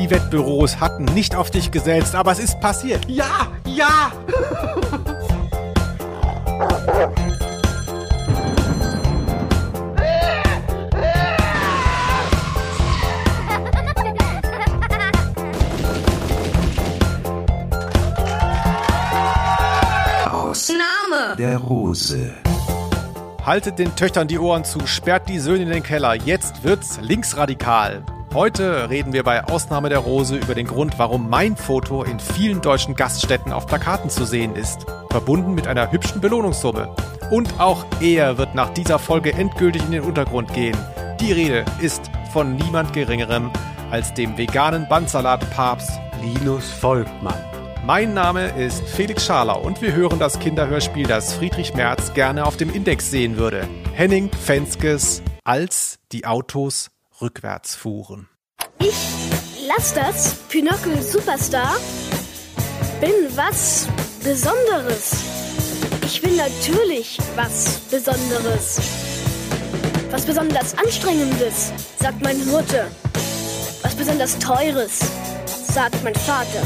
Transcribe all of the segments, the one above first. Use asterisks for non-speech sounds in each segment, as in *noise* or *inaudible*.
Die Wettbüros hatten nicht auf dich gesetzt, aber es ist passiert. Ja, ja! Aus Name. der Rose. Haltet den Töchtern die Ohren zu, sperrt die Söhne in den Keller. Jetzt wird's linksradikal. Heute reden wir bei Ausnahme der Rose über den Grund, warum mein Foto in vielen deutschen Gaststätten auf Plakaten zu sehen ist. Verbunden mit einer hübschen Belohnungssumme. Und auch er wird nach dieser Folge endgültig in den Untergrund gehen. Die Rede ist von niemand Geringerem als dem veganen Bandsalat-Papst Linus Volkmann. mein Name ist Felix Scharlau und wir hören das Kinderhörspiel, das Friedrich Merz gerne auf dem Index sehen würde. Henning Fenskes als die Autos rückwärts fuhren. Ich lass das, Pinocchio Superstar, bin was Besonderes. Ich bin natürlich was Besonderes. Was besonders Anstrengendes, sagt meine Mutter. Was besonders Teures, sagt mein Vater.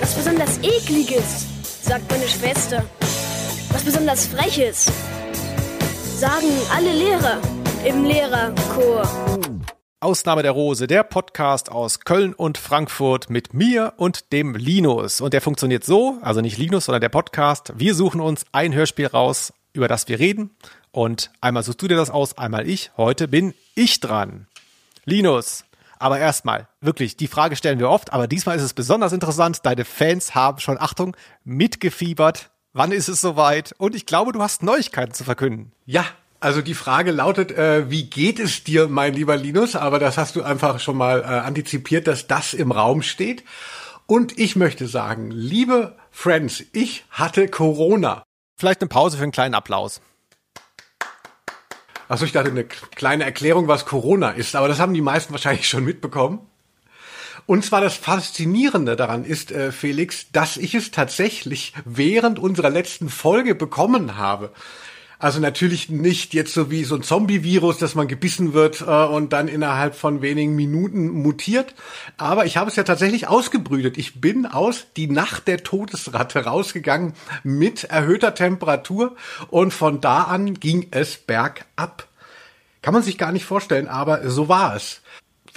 Was besonders Ekliges, sagt meine Schwester. Was besonders Freches, sagen alle Lehrer im Lehrerchor. Ausnahme der Rose, der Podcast aus Köln und Frankfurt mit mir und dem Linus. Und der funktioniert so, also nicht Linus, sondern der Podcast. Wir suchen uns ein Hörspiel raus, über das wir reden. Und einmal suchst du dir das aus, einmal ich. Heute bin ich dran. Linus, aber erstmal, wirklich, die Frage stellen wir oft, aber diesmal ist es besonders interessant. Deine Fans haben schon, Achtung, mitgefiebert. Wann ist es soweit? Und ich glaube, du hast Neuigkeiten zu verkünden. Ja, also die Frage lautet, äh, wie geht es dir, mein lieber Linus? Aber das hast du einfach schon mal äh, antizipiert, dass das im Raum steht. Und ich möchte sagen, liebe Friends, ich hatte Corona. Vielleicht eine Pause für einen kleinen Applaus. Achso, ich dachte eine kleine Erklärung, was Corona ist, aber das haben die meisten wahrscheinlich schon mitbekommen. Und zwar das Faszinierende daran ist, äh, Felix, dass ich es tatsächlich während unserer letzten Folge bekommen habe. Also natürlich nicht jetzt so wie so ein Zombie-Virus, dass man gebissen wird äh, und dann innerhalb von wenigen Minuten mutiert. Aber ich habe es ja tatsächlich ausgebrütet. Ich bin aus die Nacht der Todesratte rausgegangen mit erhöhter Temperatur und von da an ging es bergab. Kann man sich gar nicht vorstellen, aber so war es.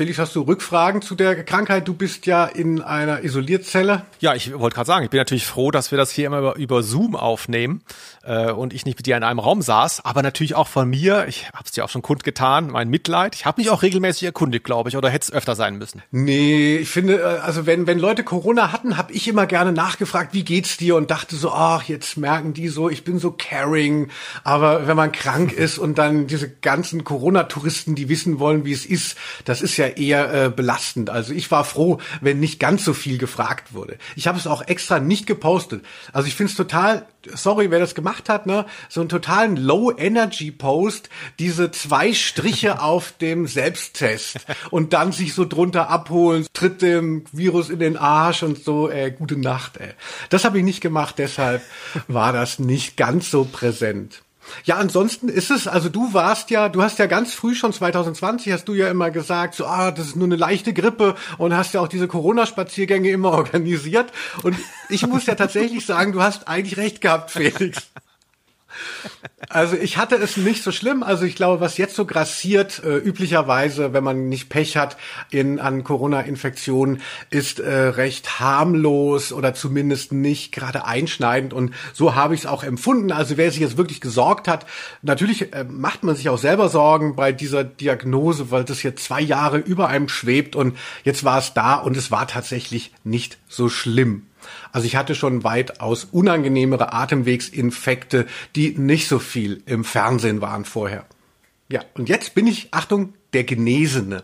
Felix, hast du Rückfragen zu der Krankheit? Du bist ja in einer Isolierzelle. Ja, ich wollte gerade sagen, ich bin natürlich froh, dass wir das hier immer über, über Zoom aufnehmen äh, und ich nicht mit dir in einem Raum saß, aber natürlich auch von mir, ich habe es dir auch schon kundgetan, mein Mitleid. Ich habe mich auch regelmäßig erkundigt, glaube ich, oder hätte es öfter sein müssen. Nee, ich finde, äh, also wenn, wenn Leute Corona hatten, habe ich immer gerne nachgefragt, wie geht's dir? Und dachte so, ach, jetzt merken die so, ich bin so caring. Aber wenn man krank ist und dann diese ganzen Corona-Touristen, die wissen wollen, wie es ist, das ist ja eher äh, belastend. Also ich war froh, wenn nicht ganz so viel gefragt wurde. Ich habe es auch extra nicht gepostet. Also ich finde es total, sorry, wer das gemacht hat, ne, so einen totalen Low-Energy-Post, diese zwei Striche *laughs* auf dem Selbsttest und dann sich so drunter abholen, tritt dem Virus in den Arsch und so, äh, gute Nacht, ey. Das habe ich nicht gemacht, deshalb war das nicht ganz so präsent. Ja, ansonsten ist es, also du warst ja, du hast ja ganz früh schon 2020 hast du ja immer gesagt, so, ah, das ist nur eine leichte Grippe und hast ja auch diese Corona-Spaziergänge *laughs* immer organisiert. Und ich muss ja tatsächlich sagen, du hast eigentlich recht gehabt, Felix. Also ich hatte es nicht so schlimm. Also ich glaube, was jetzt so grassiert, äh, üblicherweise, wenn man nicht Pech hat in, an Corona-Infektionen, ist äh, recht harmlos oder zumindest nicht gerade einschneidend. Und so habe ich es auch empfunden. Also wer sich jetzt wirklich gesorgt hat, natürlich äh, macht man sich auch selber Sorgen bei dieser Diagnose, weil das jetzt zwei Jahre über einem schwebt und jetzt war es da und es war tatsächlich nicht so schlimm. Also ich hatte schon weitaus unangenehmere Atemwegsinfekte, die nicht so viel im Fernsehen waren vorher. Ja, und jetzt bin ich, Achtung, der Genesene.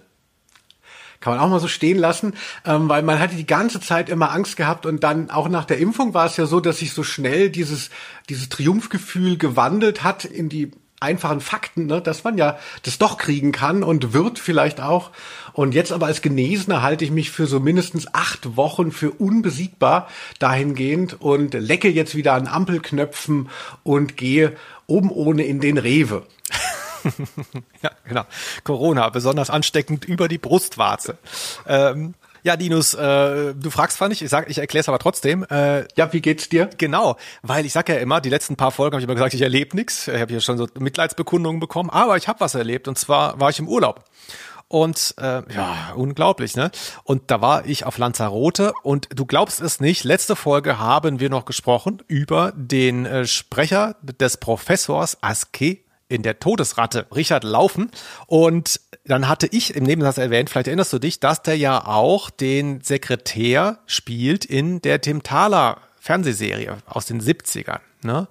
Kann man auch mal so stehen lassen, ähm, weil man hatte die ganze Zeit immer Angst gehabt und dann auch nach der Impfung war es ja so, dass sich so schnell dieses, dieses Triumphgefühl gewandelt hat in die einfachen Fakten, ne, dass man ja das doch kriegen kann und wird vielleicht auch. Und jetzt aber als Genesener halte ich mich für so mindestens acht Wochen für unbesiegbar dahingehend und lecke jetzt wieder an Ampelknöpfen und gehe oben ohne in den Rewe. *laughs* ja, genau. Corona, besonders ansteckend über die Brustwarze. Ähm, Ja, Linus, äh, du fragst zwar nicht, ich sag, ich erkläre es aber trotzdem. Äh, ja, wie geht's dir? Genau, weil ich sag ja immer, die letzten paar Folgen habe ich immer gesagt, ich erlebe nichts. Ich habe ja schon so Mitleidsbekundungen bekommen, aber ich habe was erlebt und zwar war ich im Urlaub. Und äh, ja, unglaublich, ne? Und da war ich auf Lanzarote und du glaubst es nicht, letzte Folge haben wir noch gesprochen über den äh, Sprecher des Professors Aske in der Todesratte, Richard Laufen. Und dann hatte ich im Nebensatz erwähnt, vielleicht erinnerst du dich, dass der ja auch den Sekretär spielt in der Tim Thaler Fernsehserie aus den 70ern, ne?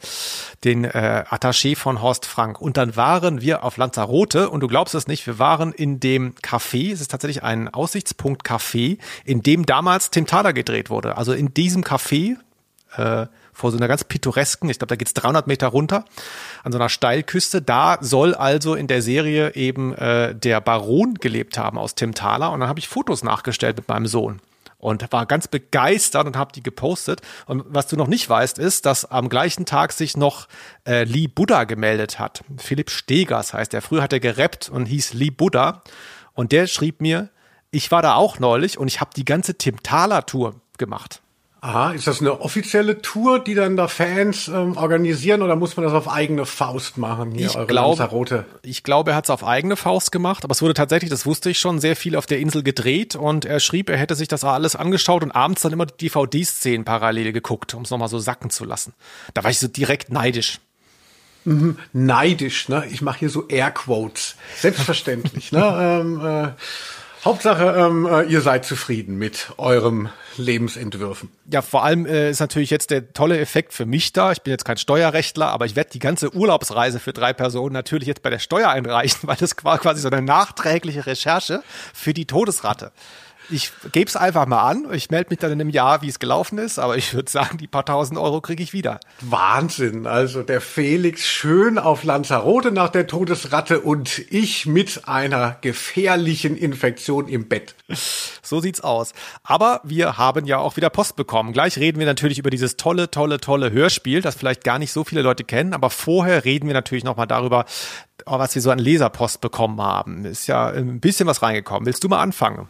Den äh, Attaché von Horst Frank. Und dann waren wir auf Lanzarote und du glaubst es nicht, wir waren in dem Café, es ist tatsächlich ein Aussichtspunkt Café, in dem damals Tim Thaler gedreht wurde. Also in diesem Café, äh, vor so einer ganz pittoresken, ich glaube, da geht's 300 Meter runter, an so einer Steilküste. Da soll also in der Serie eben äh, der Baron gelebt haben aus Tim Thaler. Und dann habe ich Fotos nachgestellt mit meinem Sohn und war ganz begeistert und habe die gepostet. Und was du noch nicht weißt, ist, dass am gleichen Tag sich noch äh, Lee Buddha gemeldet hat. Philipp Stegers heißt er. Früher hat er gerappt und hieß Lee Buddha. Und der schrieb mir, ich war da auch neulich und ich habe die ganze Tim Thaler Tour gemacht. Aha, ist das eine offizielle Tour, die dann da Fans ähm, organisieren oder muss man das auf eigene Faust machen? Hier, ich, glaube, ich glaube, er hat es auf eigene Faust gemacht, aber es wurde tatsächlich, das wusste ich schon, sehr viel auf der Insel gedreht und er schrieb, er hätte sich das alles angeschaut und abends dann immer die DVD-Szenen parallel geguckt, um es nochmal so sacken zu lassen. Da war ich so direkt neidisch. Mhm, neidisch, ne? Ich mache hier so Airquotes. Selbstverständlich, ne? *laughs* ähm, äh, Hauptsache, ähm, äh, ihr seid zufrieden mit eurem Lebensentwürfen. Ja, vor allem äh, ist natürlich jetzt der tolle Effekt für mich da. Ich bin jetzt kein Steuerrechtler, aber ich werde die ganze Urlaubsreise für drei Personen natürlich jetzt bei der Steuer einreichen, *laughs* weil das war quasi so eine nachträgliche Recherche für die Todesratte ich gebe es einfach mal an. Ich melde mich dann in einem Jahr, wie es gelaufen ist, aber ich würde sagen, die paar tausend Euro kriege ich wieder. Wahnsinn. Also der Felix schön auf Lanzarote nach der Todesratte und ich mit einer gefährlichen Infektion im Bett. So sieht's aus. Aber wir haben ja auch wieder Post bekommen. Gleich reden wir natürlich über dieses tolle, tolle, tolle Hörspiel, das vielleicht gar nicht so viele Leute kennen, aber vorher reden wir natürlich nochmal darüber, was wir so an Leserpost bekommen haben. Ist ja ein bisschen was reingekommen. Willst du mal anfangen?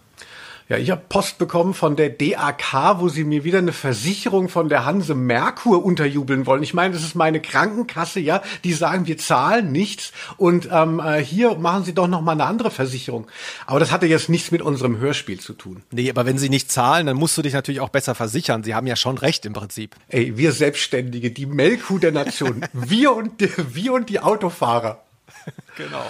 Ja, ich habe Post bekommen von der DAK, wo sie mir wieder eine Versicherung von der Hanse Merkur unterjubeln wollen. Ich meine, das ist meine Krankenkasse, ja. Die sagen, wir zahlen nichts und ähm, äh, hier machen sie doch noch mal eine andere Versicherung. Aber das hatte jetzt nichts mit unserem Hörspiel zu tun. Nee, aber wenn sie nicht zahlen, dann musst du dich natürlich auch besser versichern. Sie haben ja schon recht im Prinzip. Ey, wir Selbstständige, die Melkkuh der Nation, *laughs* wir und wir und die Autofahrer. genau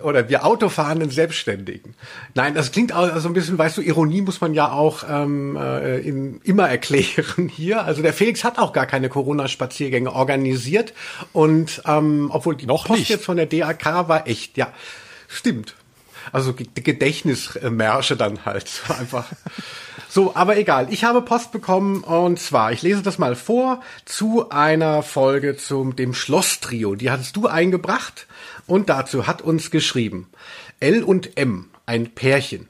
oder wir Autofahrenden Selbstständigen. Nein, das klingt auch so ein bisschen, weißt du, Ironie muss man ja auch ähm, äh, in, immer erklären *laughs* hier. Also der Felix hat auch gar keine Corona-Spaziergänge organisiert und ähm, obwohl die Noch Post nicht. jetzt von der DAK war echt, ja, stimmt. Also Gedächtnismärsche dann halt *laughs* einfach. So, aber egal. Ich habe Post bekommen und zwar, ich lese das mal vor zu einer Folge zum dem Schloss-Trio. Die hattest du eingebracht und dazu hat uns geschrieben L und M, ein Pärchen.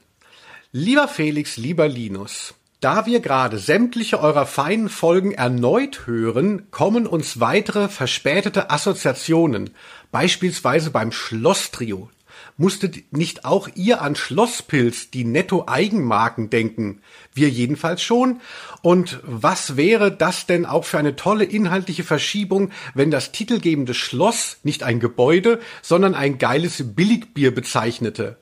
Lieber Felix, lieber Linus, da wir gerade sämtliche eurer feinen Folgen erneut hören, kommen uns weitere verspätete Assoziationen, beispielsweise beim Schlosstrio. Musstet nicht auch ihr an Schlosspilz, die Netto-Eigenmarken denken? Wir jedenfalls schon. Und was wäre das denn auch für eine tolle inhaltliche Verschiebung, wenn das titelgebende Schloss nicht ein Gebäude, sondern ein geiles Billigbier bezeichnete?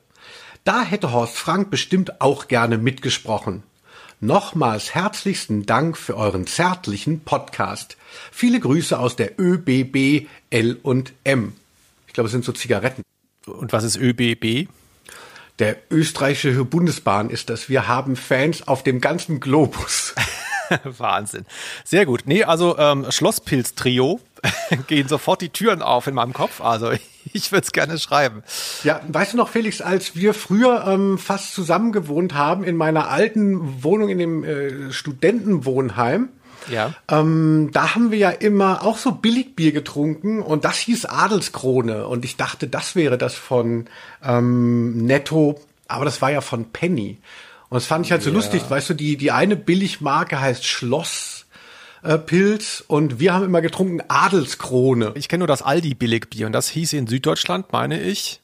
Da hätte Horst Frank bestimmt auch gerne mitgesprochen. Nochmals herzlichsten Dank für euren zärtlichen Podcast. Viele Grüße aus der ÖBB L und M. Ich glaube, es sind so Zigaretten. Und was ist ÖBB? Der österreichische Bundesbahn ist das. Wir haben Fans auf dem ganzen Globus. *laughs* Wahnsinn. Sehr gut. Nee, also ähm, Schlosspilz-Trio *laughs* gehen sofort die Türen auf in meinem Kopf. Also *laughs* ich würde es gerne schreiben. Ja, weißt du noch, Felix, als wir früher ähm, fast zusammen gewohnt haben in meiner alten Wohnung in dem äh, Studentenwohnheim, ja. Ähm, da haben wir ja immer auch so Billigbier getrunken und das hieß Adelskrone und ich dachte, das wäre das von ähm, Netto, aber das war ja von Penny. Und das fand ich halt so ja. lustig, weißt du, die, die eine Billigmarke heißt Schloss äh, Pilz und wir haben immer getrunken Adelskrone. Ich kenne nur das Aldi Billigbier und das hieß in Süddeutschland, meine ich,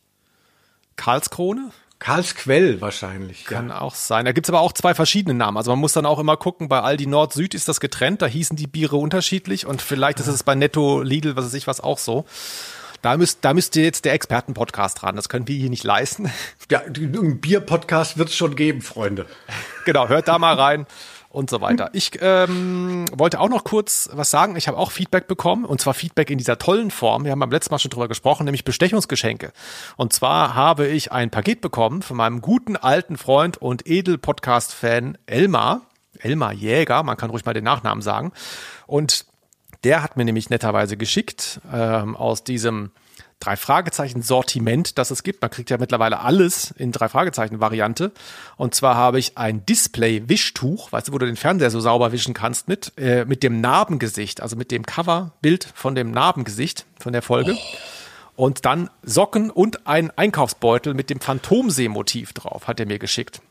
Karlskrone. Karlsquell wahrscheinlich. Kann ja. auch sein. Da gibt's aber auch zwei verschiedene Namen. Also man muss dann auch immer gucken, bei Aldi Nord Süd ist das getrennt, da hießen die Biere unterschiedlich und vielleicht ist es bei Netto, Lidl, was weiß ich was auch so. Da müsst, da müsst ihr jetzt der Expertenpodcast ran. Das können wir hier nicht leisten. Ja, ein Bier-Podcast wird's schon geben, Freunde. Genau, hört da mal rein und so weiter. Ich ähm, wollte auch noch kurz was sagen. Ich habe auch Feedback bekommen und zwar Feedback in dieser tollen Form. Wir haben beim letzten Mal schon drüber gesprochen, nämlich Bestechungsgeschenke. Und zwar habe ich ein Paket bekommen von meinem guten alten Freund und Edel-Podcast-Fan Elmar. Elmar Jäger, man kann ruhig mal den Nachnamen sagen. Und der hat mir nämlich netterweise geschickt ähm, aus diesem drei Fragezeichen Sortiment, das es gibt. Man kriegt ja mittlerweile alles in drei Fragezeichen Variante. Und zwar habe ich ein Display Wischtuch, weißt du, wo du den Fernseher so sauber wischen kannst mit äh, mit dem Narbengesicht, also mit dem Coverbild von dem Narbengesicht von der Folge. Und dann Socken und ein Einkaufsbeutel mit dem Phantomsee-Motiv drauf, hat er mir geschickt.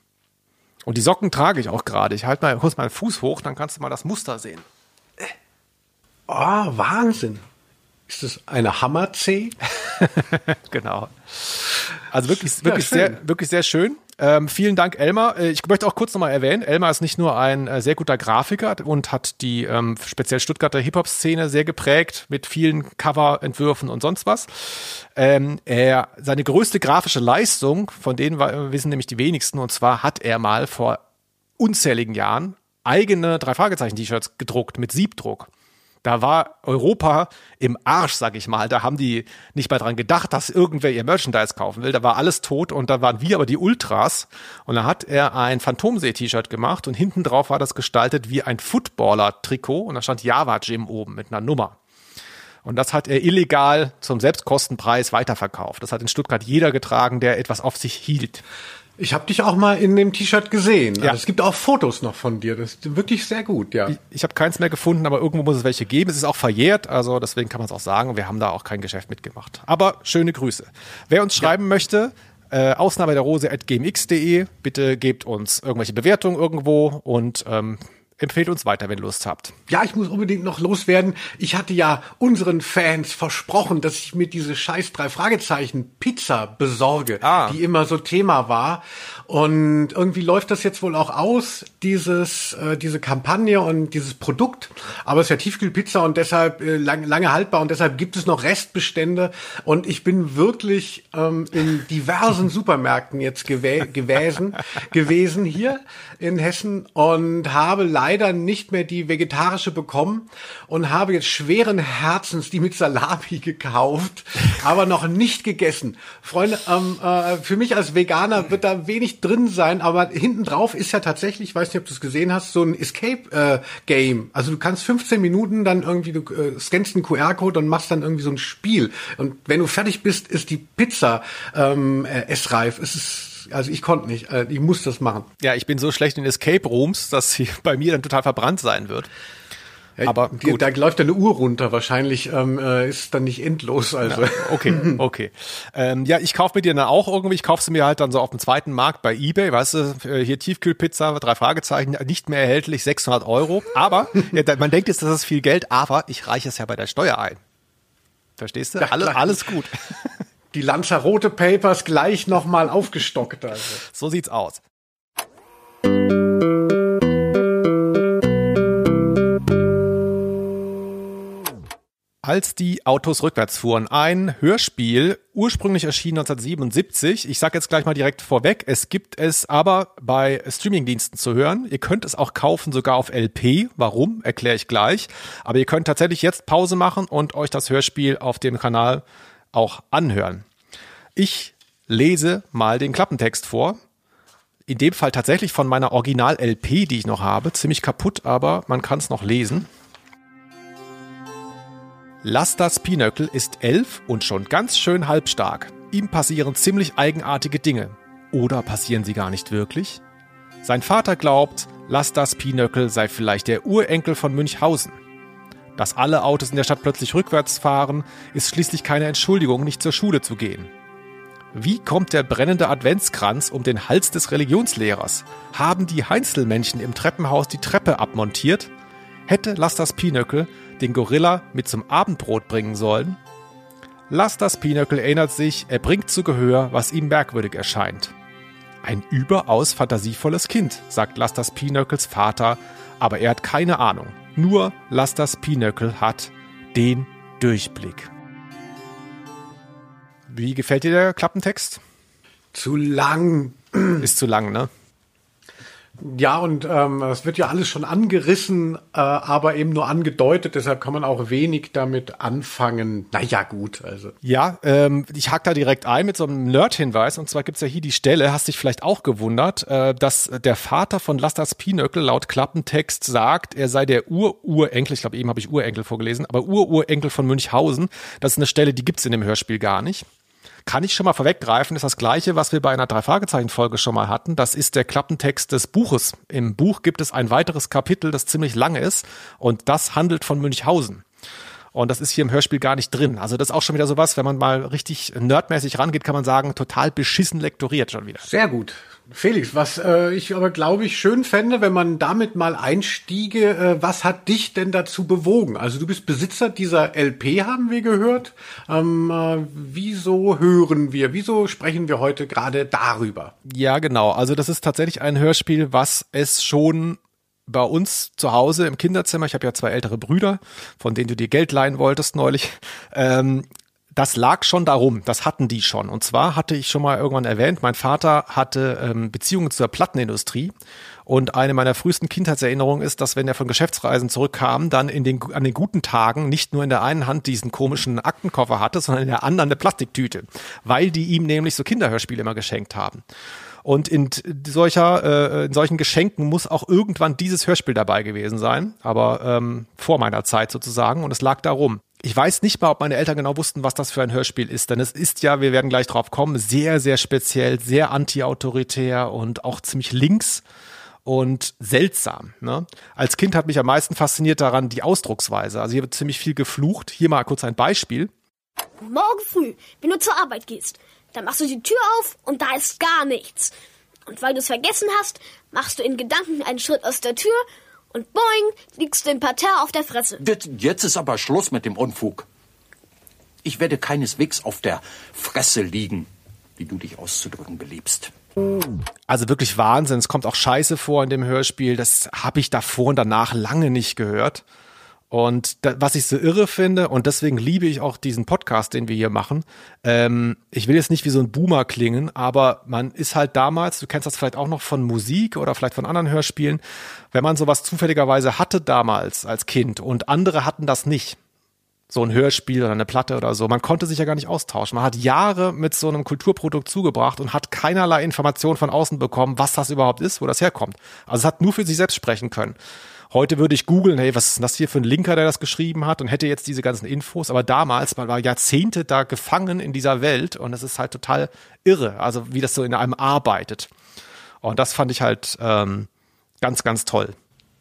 Und die Socken trage ich auch gerade. Ich halte mal kurz meinen Fuß hoch, dann kannst du mal das Muster sehen. Oh, Wahnsinn. Ist das eine Hammer-C? *laughs* genau. Also wirklich, wirklich, ja, sehr, wirklich sehr schön. Ähm, vielen Dank, Elmar. Äh, ich möchte auch kurz nochmal erwähnen, Elmar ist nicht nur ein äh, sehr guter Grafiker und hat die ähm, speziell Stuttgarter Hip-Hop-Szene sehr geprägt mit vielen Coverentwürfen und sonst was. Ähm, er, seine größte grafische Leistung, von denen wir, wissen nämlich die wenigsten, und zwar hat er mal vor unzähligen Jahren eigene drei Fragezeichen T-Shirts gedruckt mit Siebdruck. Da war Europa im Arsch, sag ich mal. Da haben die nicht mal dran gedacht, dass irgendwer ihr Merchandise kaufen will. Da war alles tot und da waren wir aber die Ultras. Und da hat er ein Phantomsee-T-Shirt gemacht und hinten drauf war das gestaltet wie ein Footballer-Trikot und da stand Java Gym oben mit einer Nummer. Und das hat er illegal zum Selbstkostenpreis weiterverkauft. Das hat in Stuttgart jeder getragen, der etwas auf sich hielt. Ich habe dich auch mal in dem T-Shirt gesehen. Ja. Also es gibt auch Fotos noch von dir. Das ist wirklich sehr gut, ja. Ich, ich habe keins mehr gefunden, aber irgendwo muss es welche geben. Es ist auch verjährt, also deswegen kann man es auch sagen. Wir haben da auch kein Geschäft mitgemacht. Aber schöne Grüße. Wer uns schreiben ja. möchte, äh, Ausnahme der Rose at gmx.de. Bitte gebt uns irgendwelche Bewertungen irgendwo und ähm, empfehlt uns weiter, wenn ihr Lust habt. Ja, ich muss unbedingt noch loswerden. Ich hatte ja unseren Fans versprochen, dass ich mir diese scheiß drei Fragezeichen Pizza besorge, ah. die immer so Thema war. Und irgendwie läuft das jetzt wohl auch aus, dieses, äh, diese Kampagne und dieses Produkt. Aber es ist ja Tiefkühlpizza und deshalb äh, lang, lange haltbar und deshalb gibt es noch Restbestände. Und ich bin wirklich ähm, in diversen *laughs* Supermärkten jetzt gewä gewesen, gewesen hier in Hessen und habe leider nicht mehr die vegetarische bekommen und habe jetzt schweren Herzens die mit Salami gekauft, aber noch nicht gegessen. Freunde, ähm, äh, für mich als Veganer wird da wenig drin sein, aber hinten drauf ist ja tatsächlich, ich weiß nicht, ob du es gesehen hast, so ein Escape-Game. Äh, also du kannst 15 Minuten dann irgendwie, du äh, scannst einen QR-Code und machst dann irgendwie so ein Spiel. Und wenn du fertig bist, ist die Pizza ähm, äh, essreif. Es ist also ich konnte nicht. Äh, ich muss das machen. Ja, ich bin so schlecht in Escape Rooms, dass sie *laughs* bei mir dann total verbrannt sein wird. Ja, aber gut. da läuft eine Uhr runter. Wahrscheinlich ähm, äh, ist dann nicht endlos. Also ja, *laughs* okay, *laughs* okay. ähm, ja, ich kaufe mir die dann auch irgendwie. Ich kaufe sie mir halt dann so auf dem zweiten Markt bei eBay. Weißt du, äh, hier Tiefkühlpizza, drei Fragezeichen, nicht mehr erhältlich, 600 Euro. Aber ja, man denkt jetzt, das ist viel Geld. Aber ich reiche es ja bei der Steuer ein. Verstehst du? Ja, alles, alles gut die Lanzarote Papers gleich nochmal aufgestockt. Also. So sieht's aus. als die Autos rückwärts fuhren. Ein Hörspiel, ursprünglich erschienen 1977. Ich sage jetzt gleich mal direkt vorweg, es gibt es aber bei Streamingdiensten zu hören. Ihr könnt es auch kaufen, sogar auf LP. Warum, erkläre ich gleich. Aber ihr könnt tatsächlich jetzt Pause machen und euch das Hörspiel auf dem Kanal auch anhören. Ich lese mal den Klappentext vor. In dem Fall tatsächlich von meiner Original-LP, die ich noch habe. Ziemlich kaputt, aber man kann es noch lesen. Lastas Pinöckel ist elf und schon ganz schön halbstark. Ihm passieren ziemlich eigenartige Dinge. Oder passieren sie gar nicht wirklich? Sein Vater glaubt, Lastas Pinöckel sei vielleicht der Urenkel von Münchhausen. Dass alle Autos in der Stadt plötzlich rückwärts fahren, ist schließlich keine Entschuldigung, nicht zur Schule zu gehen. Wie kommt der brennende Adventskranz um den Hals des Religionslehrers? Haben die Heinzelmännchen im Treppenhaus die Treppe abmontiert? Hätte Lastas Pinöckel den Gorilla mit zum Abendbrot bringen sollen? Lastas Pinöckel erinnert sich, er bringt zu Gehör, was ihm merkwürdig erscheint. Ein überaus fantasievolles Kind, sagt Lasters Pinöckels Vater, aber er hat keine Ahnung. Nur Lasters Pinöckel hat den Durchblick. Wie gefällt dir der Klappentext? Zu lang. Ist zu lang, ne? Ja, und ähm, es wird ja alles schon angerissen, äh, aber eben nur angedeutet, deshalb kann man auch wenig damit anfangen. Naja, gut, also. Ja, ähm, ich hack da direkt ein mit so einem Nerd-Hinweis. Und zwar gibt's ja hier die Stelle, hast dich vielleicht auch gewundert, äh, dass der Vater von Lastas Pinöckel laut Klappentext sagt, er sei der Ur-Urenkel, ich glaube eben habe ich Urenkel vorgelesen, aber Ur-Urenkel von Münchhausen. Das ist eine Stelle, die gibt's in dem Hörspiel gar nicht kann ich schon mal vorweggreifen, ist das gleiche, was wir bei einer Drei-Fragezeichen-Folge schon mal hatten. Das ist der Klappentext des Buches. Im Buch gibt es ein weiteres Kapitel, das ziemlich lang ist und das handelt von Münchhausen. Und das ist hier im Hörspiel gar nicht drin. Also das ist auch schon wieder sowas, wenn man mal richtig nerdmäßig rangeht, kann man sagen, total beschissen lektoriert schon wieder. Sehr gut. Felix, was äh, ich aber glaube ich schön fände, wenn man damit mal einstiege, äh, was hat dich denn dazu bewogen? Also du bist Besitzer dieser LP, haben wir gehört. Ähm, äh, wieso hören wir, wieso sprechen wir heute gerade darüber? Ja, genau. Also das ist tatsächlich ein Hörspiel, was es schon bei uns zu Hause im Kinderzimmer, ich habe ja zwei ältere Brüder, von denen du dir Geld leihen wolltest neulich, ähm, das lag schon darum, das hatten die schon. Und zwar hatte ich schon mal irgendwann erwähnt, mein Vater hatte ähm, Beziehungen zur Plattenindustrie. Und eine meiner frühesten Kindheitserinnerungen ist, dass wenn er von Geschäftsreisen zurückkam, dann in den, an den guten Tagen nicht nur in der einen Hand diesen komischen Aktenkoffer hatte, sondern in der anderen eine Plastiktüte, weil die ihm nämlich so Kinderhörspiele immer geschenkt haben. Und in solcher, äh, in solchen Geschenken muss auch irgendwann dieses Hörspiel dabei gewesen sein, aber ähm, vor meiner Zeit sozusagen. Und es lag darum ich weiß nicht mal, ob meine Eltern genau wussten, was das für ein Hörspiel ist, denn es ist ja, wir werden gleich drauf kommen, sehr, sehr speziell, sehr anti-autoritär und auch ziemlich links und seltsam. Ne? Als Kind hat mich am meisten fasziniert daran die Ausdrucksweise. Also hier wird ziemlich viel geflucht. Hier mal kurz ein Beispiel. Morgen früh, wenn du zur Arbeit gehst, dann machst du die Tür auf und da ist gar nichts. Und weil du es vergessen hast, machst du in Gedanken einen Schritt aus der Tür und boing, liegst du im Parterre auf der Fresse. Jetzt ist aber Schluss mit dem Unfug. Ich werde keineswegs auf der Fresse liegen, wie du dich auszudrücken beliebst. Also wirklich Wahnsinn. Es kommt auch Scheiße vor in dem Hörspiel. Das habe ich davor und danach lange nicht gehört. Und da, was ich so irre finde, und deswegen liebe ich auch diesen Podcast, den wir hier machen, ähm, ich will jetzt nicht wie so ein Boomer klingen, aber man ist halt damals, du kennst das vielleicht auch noch von Musik oder vielleicht von anderen Hörspielen, wenn man sowas zufälligerweise hatte damals als Kind und andere hatten das nicht, so ein Hörspiel oder eine Platte oder so. Man konnte sich ja gar nicht austauschen. Man hat Jahre mit so einem Kulturprodukt zugebracht und hat keinerlei Information von außen bekommen, was das überhaupt ist, wo das herkommt. Also es hat nur für sich selbst sprechen können. Heute würde ich googeln, hey, was ist das hier für ein Linker, der das geschrieben hat und hätte jetzt diese ganzen Infos. Aber damals, man war Jahrzehnte da gefangen in dieser Welt und es ist halt total irre, also wie das so in einem arbeitet. Und das fand ich halt ähm, ganz, ganz toll.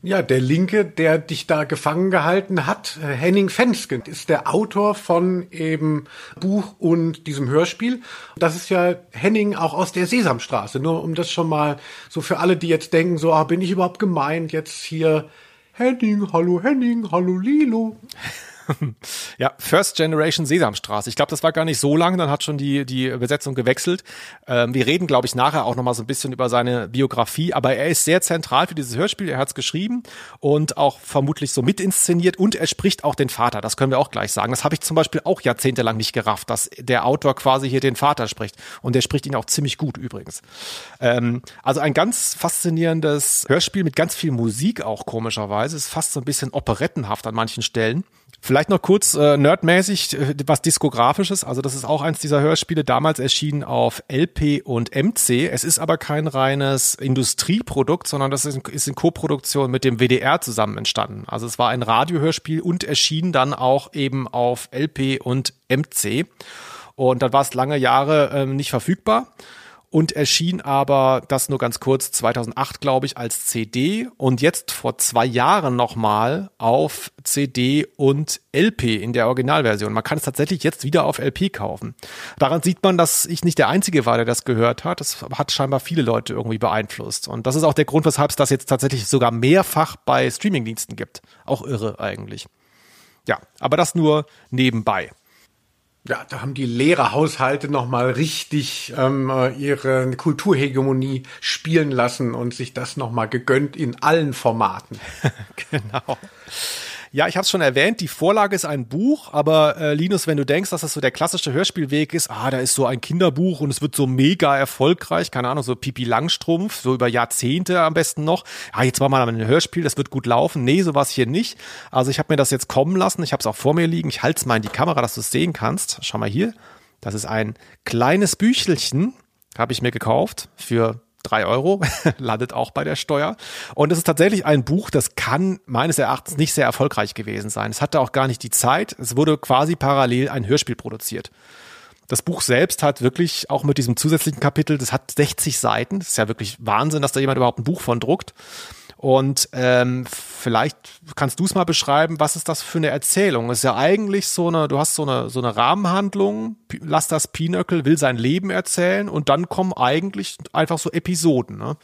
Ja, der Linke, der dich da gefangen gehalten hat, äh, Henning Fensken, ist der Autor von eben Buch und diesem Hörspiel. Das ist ja Henning auch aus der Sesamstraße. Nur um das schon mal so für alle, die jetzt denken, so, ah, bin ich überhaupt gemeint, jetzt hier Henning, hallo Henning, hallo Lilo. *laughs* ja, First Generation Sesamstraße. Ich glaube, das war gar nicht so lang, dann hat schon die, die Besetzung gewechselt. Ähm, wir reden, glaube ich, nachher auch nochmal so ein bisschen über seine Biografie, aber er ist sehr zentral für dieses Hörspiel. Er hat es geschrieben und auch vermutlich so mitinszeniert und er spricht auch den Vater. Das können wir auch gleich sagen. Das habe ich zum Beispiel auch jahrzehntelang nicht gerafft, dass der Autor quasi hier den Vater spricht. Und der spricht ihn auch ziemlich gut übrigens. Ähm, also ein ganz faszinierendes Hörspiel mit ganz viel Musik auch komischerweise. Ist fast so ein bisschen operettenhaft an manchen Stellen. Vielleicht noch kurz äh, nerdmäßig äh, was diskografisches. Also das ist auch eins dieser Hörspiele, damals erschienen auf LP und MC. Es ist aber kein reines Industrieprodukt, sondern das ist, ist in Koproduktion mit dem WDR zusammen entstanden. Also es war ein Radiohörspiel und erschien dann auch eben auf LP und MC. Und dann war es lange Jahre ähm, nicht verfügbar und erschien aber das nur ganz kurz 2008, glaube ich, als CD und jetzt vor zwei Jahren nochmal auf CD und LP in der Originalversion. Man kann es tatsächlich jetzt wieder auf LP kaufen. Daran sieht man, dass ich nicht der Einzige war, der das gehört hat. Das hat scheinbar viele Leute irgendwie beeinflusst. Und das ist auch der Grund, weshalb es das jetzt tatsächlich sogar mehrfach bei Streamingdiensten gibt. Auch irre eigentlich. Ja, aber das nur nebenbei. Ja, da haben die Lehrerhaushalte nochmal richtig ähm, äh, ihre Kulturhegemonie spielen lassen und sich das nochmal gegönnt in allen Formaten. *laughs* genau. Ja, ich habe es schon erwähnt, die Vorlage ist ein Buch, aber äh, Linus, wenn du denkst, dass das so der klassische Hörspielweg ist, ah, da ist so ein Kinderbuch und es wird so mega erfolgreich, keine Ahnung, so Pipi Langstrumpf, so über Jahrzehnte am besten noch. Ah, jetzt war mal ein Hörspiel, das wird gut laufen. Nee, so war hier nicht. Also ich habe mir das jetzt kommen lassen, ich habe es auch vor mir liegen, ich halte es mal in die Kamera, dass du es sehen kannst. Schau mal hier, das ist ein kleines Büchelchen, habe ich mir gekauft für drei Euro, *laughs* landet auch bei der Steuer. Und es ist tatsächlich ein Buch, das kann meines Erachtens nicht sehr erfolgreich gewesen sein. Es hatte auch gar nicht die Zeit. Es wurde quasi parallel ein Hörspiel produziert. Das Buch selbst hat wirklich auch mit diesem zusätzlichen Kapitel, das hat 60 Seiten. Das ist ja wirklich Wahnsinn, dass da jemand überhaupt ein Buch von druckt. Und ähm, vielleicht kannst du es mal beschreiben, was ist das für eine Erzählung? Ist ja eigentlich so eine, du hast so eine, so eine Rahmenhandlung, lass das Pinöckel will sein Leben erzählen und dann kommen eigentlich einfach so Episoden, ne?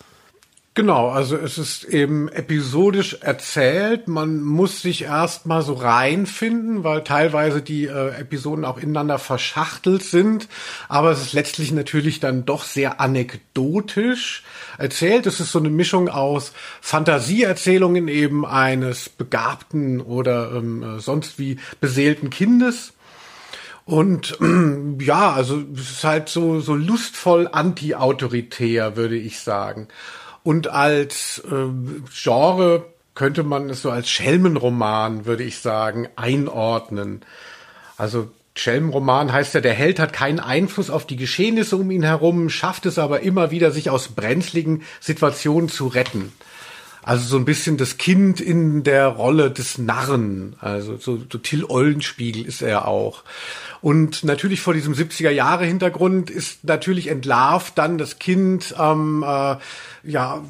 Genau, also es ist eben episodisch erzählt. Man muss sich erstmal so reinfinden, weil teilweise die äh, Episoden auch ineinander verschachtelt sind. Aber es ist letztlich natürlich dann doch sehr anekdotisch erzählt. Es ist so eine Mischung aus Fantasieerzählungen eben eines begabten oder ähm, sonst wie beseelten Kindes. Und ähm, *clears throat* ja, also es ist halt so, so lustvoll anti-autoritär, würde ich sagen. Und als äh, Genre könnte man es so als Schelmenroman, würde ich sagen, einordnen. Also Schelmenroman heißt ja, der Held hat keinen Einfluss auf die Geschehnisse um ihn herum, schafft es aber immer wieder, sich aus brenzligen Situationen zu retten. Also so ein bisschen das Kind in der Rolle des Narren. Also so, so Till Eulenspiegel ist er auch. Und natürlich vor diesem 70er Jahre Hintergrund ist natürlich entlarvt dann das Kind ähm, äh, ja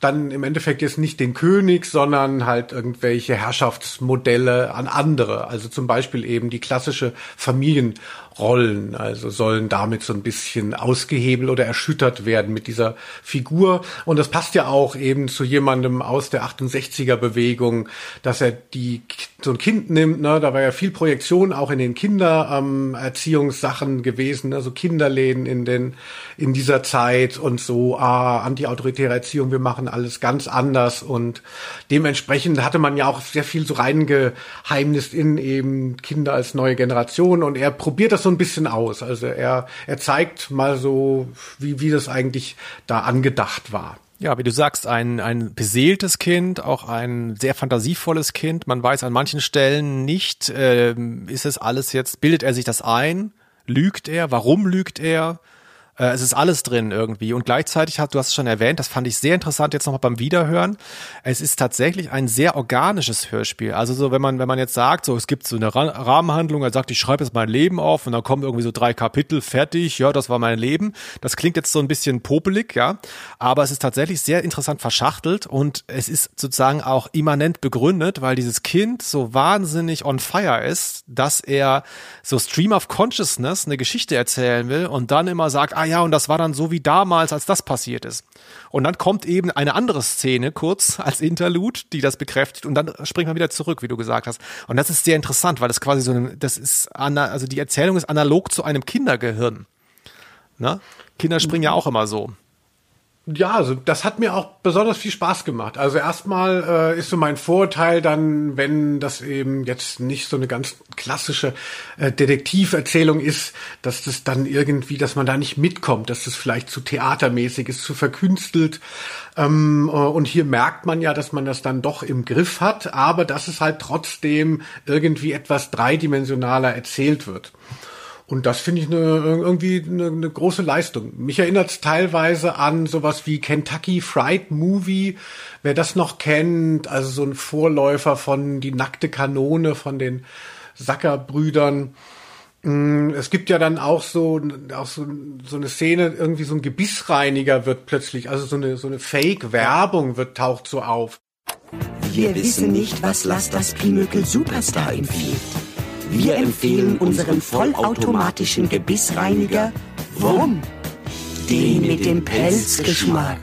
dann im Endeffekt jetzt nicht den König, sondern halt irgendwelche Herrschaftsmodelle an andere. Also zum Beispiel eben die klassische Familien Rollen, also sollen damit so ein bisschen ausgehebelt oder erschüttert werden mit dieser Figur. Und das passt ja auch eben zu jemandem aus der 68er Bewegung, dass er die so ein Kind nimmt, ne, da war ja viel Projektion auch in den Kindererziehungssachen ähm, gewesen, also Kinderläden in den in dieser Zeit und so ah, anti-autoritäre Erziehung, wir machen alles ganz anders. Und dementsprechend hatte man ja auch sehr viel so reingeheimnist in eben Kinder als neue Generation. Und er probiert das so ein bisschen aus. Also er, er zeigt mal so, wie, wie das eigentlich da angedacht war. Ja, wie du sagst, ein, ein beseeltes Kind, auch ein sehr fantasievolles Kind. Man weiß an manchen Stellen nicht, äh, ist es alles jetzt, bildet er sich das ein? Lügt er? Warum lügt er? Äh, es ist alles drin irgendwie. Und gleichzeitig hast du hast es schon erwähnt, das fand ich sehr interessant jetzt nochmal beim Wiederhören. Es ist tatsächlich ein sehr organisches Hörspiel. Also so, wenn man, wenn man jetzt sagt, so, es gibt so eine Rahmenhandlung, er sagt, ich schreibe jetzt mein Leben auf und dann kommen irgendwie so drei Kapitel, fertig, ja, das war mein Leben. Das klingt jetzt so ein bisschen popelig, ja. Aber es ist tatsächlich sehr interessant verschachtelt und es ist sozusagen auch immanent begründet, weil dieses Kind so wahnsinnig on fire ist, dass er so Stream of Consciousness eine Geschichte erzählen will und dann immer sagt, ah ja, und das war dann so wie damals, als das passiert ist. Und dann kommt eben eine andere Szene kurz *laughs* als Interlude, die das bekräftigt und dann springt man wieder zurück, wie du gesagt hast. Und das ist sehr interessant, weil das quasi so ein, das ist, also die Erzählung ist analog zu einem Kindergehirn. Ne? Kinder springen ja auch immer so. Ja, also das hat mir auch besonders viel Spaß gemacht. Also erstmal äh, ist so mein Vorteil dann, wenn das eben jetzt nicht so eine ganz klassische äh, Detektiverzählung ist, dass das dann irgendwie, dass man da nicht mitkommt, dass das vielleicht zu theatermäßig ist, zu verkünstelt. Ähm, äh, und hier merkt man ja, dass man das dann doch im Griff hat, aber dass es halt trotzdem irgendwie etwas dreidimensionaler erzählt wird. Und das finde ich eine, irgendwie eine, eine große Leistung. Mich erinnert es teilweise an sowas wie Kentucky Fried Movie. Wer das noch kennt, also so ein Vorläufer von Die nackte Kanone von den Sacker-Brüdern. Mm, es gibt ja dann auch so, auch so, so eine Szene, irgendwie so ein Gebissreiniger wird plötzlich, also so eine, so eine Fake-Werbung wird, taucht so auf. Wir wissen nicht, was Lass das Pinökel Superstar empfiehlt. Wir empfehlen unseren vollautomatischen Gebissreiniger Wurm. Den mit dem Pelzgeschmack.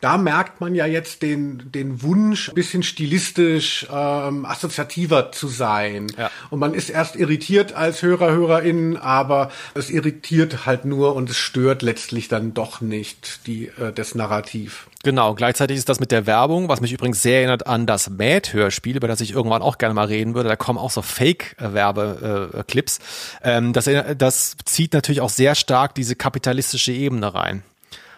da merkt man ja jetzt den, den Wunsch, ein bisschen stilistisch ähm, assoziativer zu sein. Ja. Und man ist erst irritiert als Hörer, Hörerin, aber es irritiert halt nur und es stört letztlich dann doch nicht die, äh, das Narrativ. Genau, gleichzeitig ist das mit der Werbung, was mich übrigens sehr erinnert an das Mad-Hörspiel, über das ich irgendwann auch gerne mal reden würde. Da kommen auch so Fake-Werbeclips. Ähm, das, das zieht natürlich auch sehr stark diese kapitalistische Ebene rein.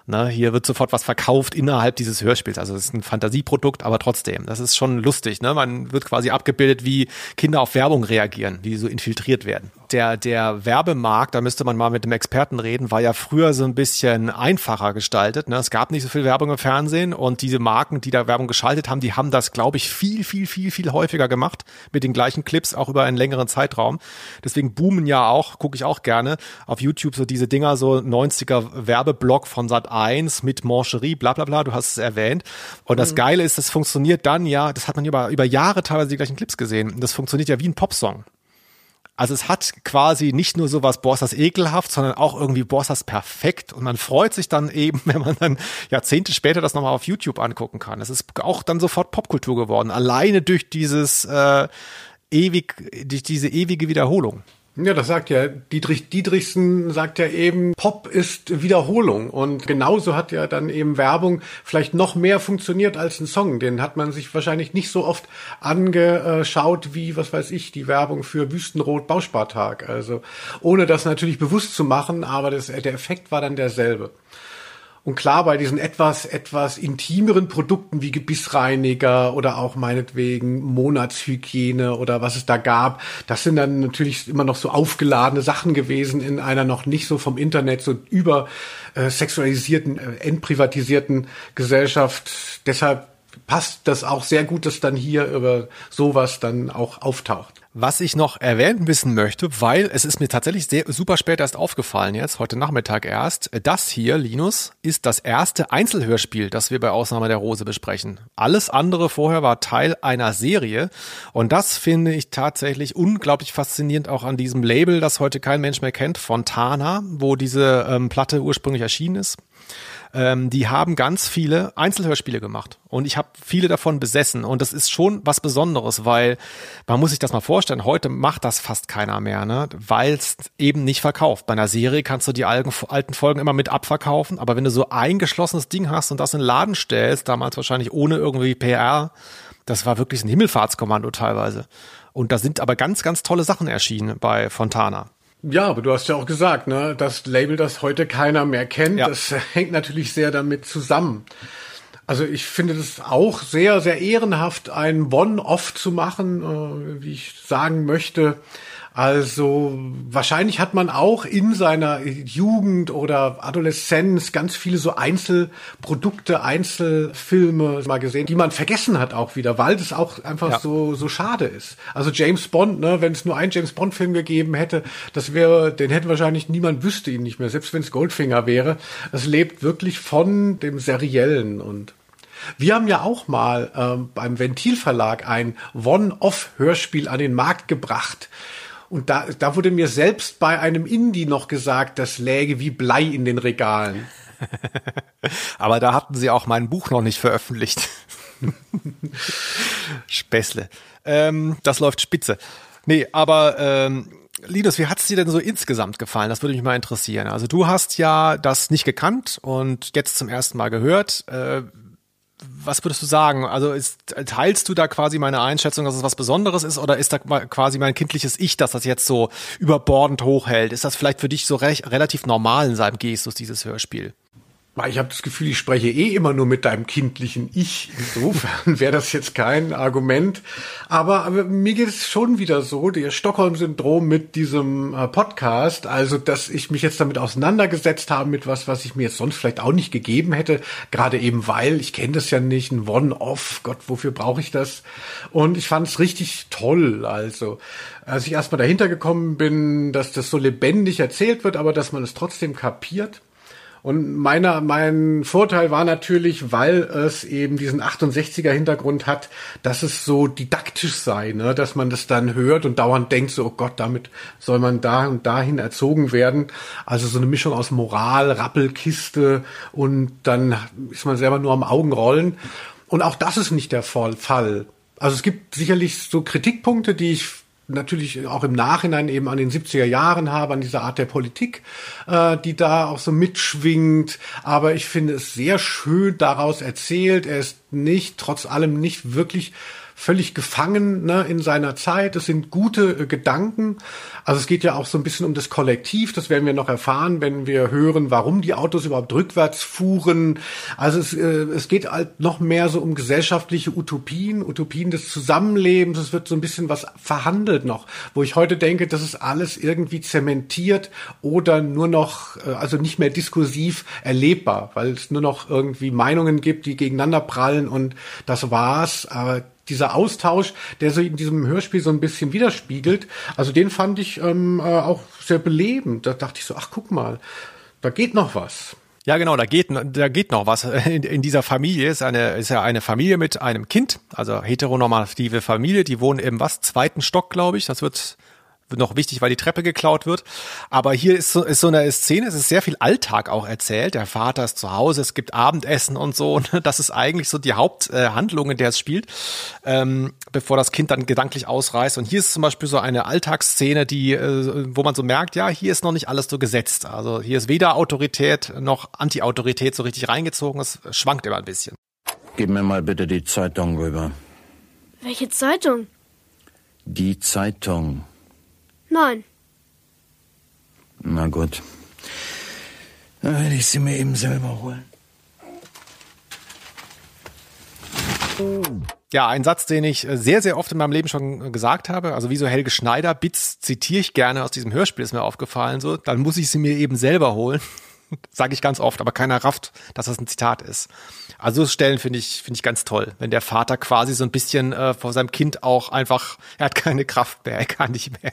Ne, hier wird sofort was verkauft innerhalb dieses Hörspiels. Also es ist ein Fantasieprodukt, aber trotzdem, das ist schon lustig. Ne? Man wird quasi abgebildet, wie Kinder auf Werbung reagieren, wie so infiltriert werden der, der Werbemarkt, da müsste man mal mit dem Experten reden, war ja früher so ein bisschen einfacher gestaltet. Ne? Es gab nicht so viel Werbung im Fernsehen und diese Marken, die da Werbung geschaltet haben, die haben das, glaube ich, viel, viel, viel, viel häufiger gemacht mit den gleichen Clips, auch über einen längeren Zeitraum. Deswegen boomen ja auch, gucke ich auch gerne auf YouTube so diese Dinger, so 90er Werbeblock von Sat 1 mit Mancherie, bla bla bla, du hast es erwähnt. Und das mhm. Geile ist, das funktioniert dann ja, das hat man über, über Jahre teilweise die gleichen Clips gesehen. Das funktioniert ja wie ein Popsong. Also es hat quasi nicht nur sowas, das ekelhaft, sondern auch irgendwie, das perfekt. Und man freut sich dann eben, *laughs* wenn man dann Jahrzehnte später das nochmal auf YouTube angucken kann. Es ist auch dann sofort Popkultur geworden, alleine durch dieses äh, ewig, durch diese ewige Wiederholung. Ja, das sagt ja Dietrich Dietrichsen sagt ja eben, Pop ist Wiederholung und genauso hat ja dann eben Werbung vielleicht noch mehr funktioniert als ein Song. Den hat man sich wahrscheinlich nicht so oft angeschaut wie, was weiß ich, die Werbung für Wüstenrot Bauspartag. Also ohne das natürlich bewusst zu machen, aber das, der Effekt war dann derselbe. Und klar, bei diesen etwas, etwas intimeren Produkten wie Gebissreiniger oder auch meinetwegen Monatshygiene oder was es da gab, das sind dann natürlich immer noch so aufgeladene Sachen gewesen in einer noch nicht so vom Internet so über äh, sexualisierten, äh, entprivatisierten Gesellschaft. Deshalb passt das auch sehr gut, dass dann hier über sowas dann auch auftaucht. Was ich noch erwähnen wissen möchte, weil es ist mir tatsächlich sehr, super spät erst aufgefallen jetzt, heute Nachmittag erst. Das hier, Linus, ist das erste Einzelhörspiel, das wir bei Ausnahme der Rose besprechen. Alles andere vorher war Teil einer Serie. Und das finde ich tatsächlich unglaublich faszinierend auch an diesem Label, das heute kein Mensch mehr kennt, Fontana, wo diese ähm, Platte ursprünglich erschienen ist ähm, die haben ganz viele Einzelhörspiele gemacht und ich habe viele davon besessen und das ist schon was Besonderes, weil man muss sich das mal vorstellen, heute macht das fast keiner mehr, ne? weil es eben nicht verkauft. Bei einer Serie kannst du die alten, Folgen immer mit abverkaufen, aber wenn du so ein geschlossenes Ding hast und das in den Laden stellst, damals wahrscheinlich ohne irgendwie PR, das war wirklich ein Himmelfahrtskommando teilweise. Und da sind aber ganz, ganz tolle Sachen erschienen bei Fontana. Ja, aber du hast ja auch gesagt, ne, das Label, das heute keiner mehr kennt, ja. das hängt natürlich sehr damit zusammen. Also ich finde das auch sehr, sehr ehrenhaft, ein One-Off zu machen, äh, wie ich sagen möchte. Also wahrscheinlich hat man auch in seiner Jugend oder Adoleszenz ganz viele so Einzelprodukte, Einzelfilme mal gesehen, die man vergessen hat auch wieder, weil das auch einfach ja. so so schade ist. Also James Bond, ne, wenn es nur einen James Bond Film gegeben hätte, das wäre, den hätte wahrscheinlich niemand wüsste ihn nicht mehr, selbst wenn es Goldfinger wäre. Es lebt wirklich von dem seriellen und wir haben ja auch mal ähm, beim Ventilverlag ein One-Off-Hörspiel an den Markt gebracht. Und da, da wurde mir selbst bei einem Indie noch gesagt, das läge wie Blei in den Regalen. *laughs* Aber da hatten sie auch mein Buch noch nicht veröffentlicht. *laughs* Späßle. Ähm, das läuft spitze. Nee, aber ähm, Linus, wie hat es dir denn so insgesamt gefallen? Das würde mich mal interessieren. Also du hast ja das nicht gekannt und jetzt zum ersten Mal gehört. Äh, was würdest du sagen? Also ist, teilst du da quasi meine Einschätzung, dass es was Besonderes ist, oder ist da quasi mein kindliches Ich, das das jetzt so überbordend hochhält? Ist das vielleicht für dich so recht, relativ normal in seinem Gestus, dieses Hörspiel? Ich habe das Gefühl, ich spreche eh immer nur mit deinem kindlichen Ich. Insofern *laughs* wäre das jetzt kein Argument. Aber, aber mir geht es schon wieder so, der Stockholm-Syndrom mit diesem äh, Podcast, also dass ich mich jetzt damit auseinandergesetzt habe mit was, was ich mir jetzt sonst vielleicht auch nicht gegeben hätte, gerade eben weil, ich kenne das ja nicht, ein One-Off, Gott, wofür brauche ich das? Und ich fand es richtig toll. Also, als ich erstmal dahinter gekommen bin, dass das so lebendig erzählt wird, aber dass man es trotzdem kapiert Und meiner, mein Vorteil war natürlich, weil es eben diesen 68er Hintergrund hat, dass es so didaktisch sei, ne? dass man das dann hört und dauernd denkt so, oh Gott, damit soll man da und dahin erzogen werden. Also so eine Mischung aus Moral, Rappelkiste und dann ist man selber nur am Augenrollen. Und auch das ist nicht der Fall. Also es gibt sicherlich so Kritikpunkte, die ich natürlich auch im Nachhinein eben an den 70er Jahren habe, an dieser Art der Politik, äh, die da auch so mitschwingt. Aber ich finde es sehr schön daraus erzählt. Er ist nicht, trotz allem nicht wirklich völlig gefangen ne, in seiner Zeit. Es sind gute äh, Gedanken. Also es geht ja auch so ein bisschen um das Kollektiv. Das werden wir noch erfahren, wenn wir hören, warum die Autos überhaupt rückwärts fuhren. Also es, äh, es geht halt noch mehr so um gesellschaftliche Utopien, Utopien des Zusammenlebens. Es wird so ein bisschen was verhandelt noch, wo ich heute denke, das ist alles irgendwie zementiert oder nur noch, äh, also nicht mehr diskursiv erlebbar, weil es nur noch irgendwie Meinungen gibt, die gegeneinander prallen und das war's. Aber dieser Austausch, der sich in diesem Hörspiel so ein bisschen widerspiegelt, also den fand ich ähm, äh, auch sehr belebend. Da dachte ich so, ach guck mal, da geht noch was. Ja, genau, da geht, da geht noch was. In, in, dieser Familie ist eine, ist ja eine Familie mit einem Kind, also heteronormative Familie, die wohnen im was? Zweiten Stock, glaube ich. Das wird noch wichtig, weil die Treppe geklaut wird. Aber hier ist so, ist so eine Szene, es ist sehr viel Alltag auch erzählt. Der Vater ist zu Hause, es gibt Abendessen und so. Und *laughs* das ist eigentlich so die Haupthandlung, in der es spielt, ähm, bevor das Kind dann gedanklich ausreißt. Und hier ist zum Beispiel so eine Alltagsszene, die, äh, wo man so merkt, ja, hier ist noch nicht alles so gesetzt. Also hier ist weder Autorität noch Anti-Autorität so richtig reingezogen. Es schwankt immer ein bisschen. Gib mir mal bitte die Zeitung rüber. Welche Zeitung? Die Zeitung. Nein. Na gut. Dann werde ich sie mir eben selber holen. Ja, ein Satz, den ich sehr, sehr oft in meinem Leben schon gesagt habe. Also wie so Helge Schneider, Bits zitiere ich gerne aus diesem Hörspiel, ist mir aufgefallen. So, dann muss ich sie mir eben selber holen. *laughs* Sage ich ganz oft, aber keiner rafft, dass das ein Zitat ist. Also Stellen finde ich, finde ich ganz toll, wenn der Vater quasi so ein bisschen äh, vor seinem Kind auch einfach, er hat keine Kraft mehr, er kann nicht mehr.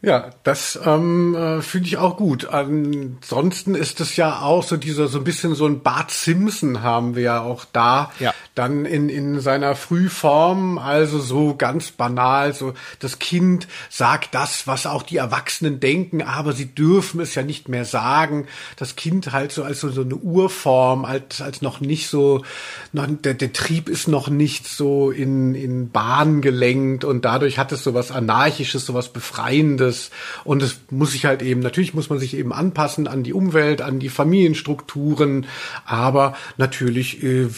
Ja, das ähm, äh, finde ich auch gut. Ansonsten ist es ja auch so dieser so ein bisschen so ein Bart Simpson haben wir ja auch da. Ja. Dann in in seiner Frühform, also so ganz banal, so das Kind sagt das, was auch die Erwachsenen denken, aber sie dürfen es ja nicht mehr sagen. Das Kind halt so als so, so eine Urform, als als noch nicht so, noch, der, der Trieb ist noch nicht so in in Bahn gelenkt und dadurch hat es so was anarchisches, so was befreiendes anderes. Und es muss sich halt eben, natürlich muss man sich eben anpassen an die Umwelt, an die Familienstrukturen, aber natürlich äh,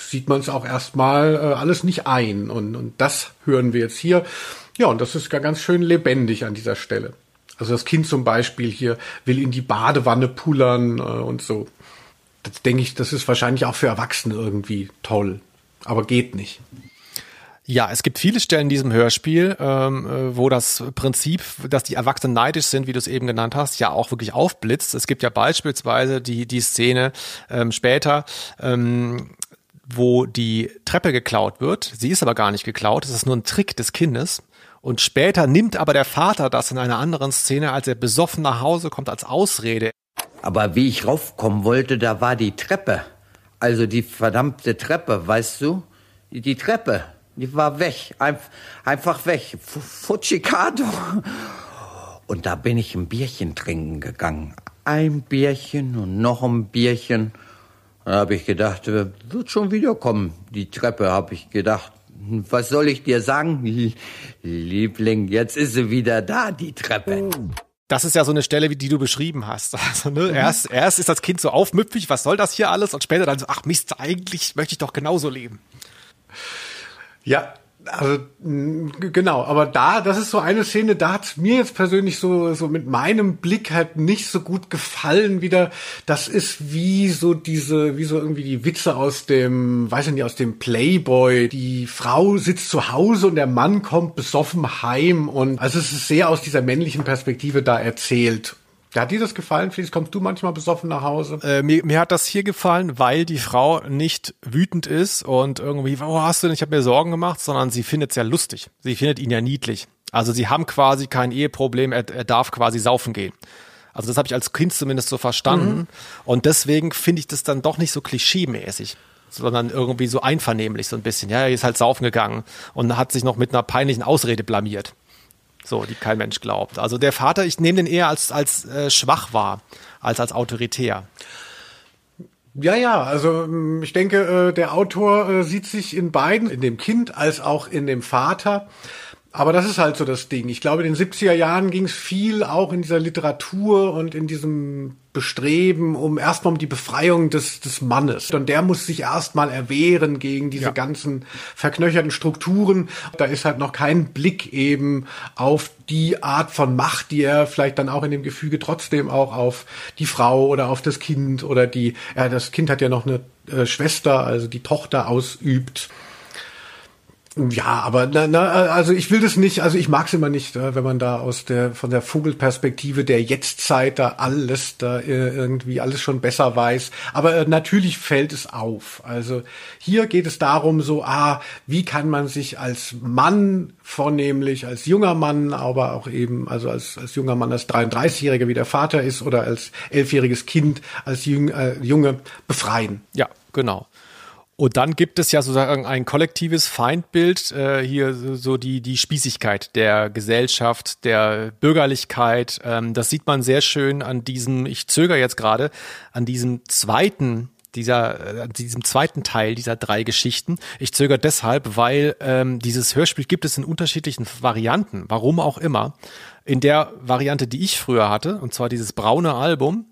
sieht man es auch erstmal äh, alles nicht ein. Und, und das hören wir jetzt hier. Ja, und das ist gar ganz schön lebendig an dieser Stelle. Also das Kind zum Beispiel hier will in die Badewanne pullern äh, und so. Das denke ich, das ist wahrscheinlich auch für Erwachsene irgendwie toll. Aber geht nicht. Ja, es gibt viele Stellen in diesem Hörspiel, ähm, äh, wo das Prinzip, dass die Erwachsenen neidisch sind, wie du es eben genannt hast, ja auch wirklich aufblitzt. Es gibt ja beispielsweise die, die Szene ähm, später, ähm, wo die Treppe geklaut wird. Sie ist aber gar nicht geklaut, es ist nur ein Trick des Kindes. Und später nimmt aber der Vater das in einer anderen Szene, als er besoffen nach Hause kommt, als Ausrede. Aber wie ich raufkommen wollte, da war die Treppe. Also die verdammte Treppe, weißt du? Die Treppe. Die war weg, einfach weg. Fujikado. Und da bin ich ein Bierchen trinken gegangen. Ein Bierchen und noch ein Bierchen. Da habe ich gedacht, wird schon wiederkommen. Die Treppe, habe ich gedacht. Was soll ich dir sagen? *laughs* Liebling, jetzt ist sie wieder da, die Treppe. Das ist ja so eine Stelle, wie die du beschrieben hast. *laughs* Also, ne, mhm. erst, erst ist das Kind so aufmüpfig, was soll das hier alles? Und später dann so, ach Mist, eigentlich möchte ich doch genauso leben. Ja, also genau, aber da, das ist so eine Szene, da hat's mir jetzt persönlich so so mit meinem Blick halt nicht so gut gefallen wieder. Das ist wie so diese, wie so irgendwie die Witze aus dem, weiß ich nicht, aus dem Playboy. Die Frau sitzt zu Hause und der Mann kommt besoffen heim und also es ist sehr aus dieser männlichen Perspektive da erzählt. Ja, hat dir das gefallen, Felix? Kommst du manchmal besoffen nach Hause? Äh, mir, mir hat das hier gefallen, weil die Frau nicht wütend ist und irgendwie, wo hast du denn, ich habe mir Sorgen gemacht, sondern sie findet es ja lustig. Sie findet ihn ja niedlich. Also sie haben quasi kein Eheproblem, er, er darf quasi saufen gehen. Also das habe ich als Kind zumindest so verstanden. Mhm. Und deswegen finde ich das dann doch nicht so klischeemäßig sondern irgendwie so einvernehmlich so ein bisschen. Ja, er ist halt saufen gegangen und hat sich noch mit einer peinlichen Ausrede blamiert. So, die kein Mensch glaubt. Also der Vater, ich nehme den eher als, als äh, schwach wahr, als als autoritär. Ja, ja, also ähm, ich denke, äh, der Autor äh, sieht sich in beiden, in dem Kind als auch in dem Vater, aber das ist halt so das Ding. Ich glaube, in den 70er Jahren ging es viel auch in dieser Literatur und in diesem Bestreben um erstmal um die Befreiung des, des Mannes. Und der muss sich erstmal erwehren gegen diese ja. ganzen verknöcherten Strukturen. Da ist halt noch kein Blick eben auf die Art von Macht, die er vielleicht dann auch in dem Gefüge trotzdem auch auf die Frau oder auf das Kind oder die, ja, das Kind hat ja noch eine äh, Schwester, also die Tochter ausübt. Ja, aber na, na, also ich will das nicht, also ich mag es immer nicht, äh, wenn man da aus der von der Vogelperspektive der Jetztzeit da alles da äh, irgendwie alles schon besser weiß. Aber äh, natürlich fällt es auf. Also hier geht es darum, so, ah, wie kann man sich als Mann vornehmlich, als junger Mann, aber auch eben, also als, als junger Mann, als 33-Jähriger, wie der Vater ist, oder als elfjähriges Kind, als Jüng, äh, Junge befreien. Ja, genau. Und dann gibt es ja sozusagen ein kollektives Feindbild, äh, hier so, die, die Spießigkeit der Gesellschaft, der Bürgerlichkeit. Ähm, das sieht man sehr schön an diesem, ich zögere jetzt gerade, an diesem zweiten dieser, äh, diesem zweiten Teil dieser drei Geschichten. Ich zögere deshalb, weil ähm, dieses Hörspiel gibt es in unterschiedlichen Varianten, warum auch immer. In der Variante, die ich früher hatte, und zwar dieses braune Album,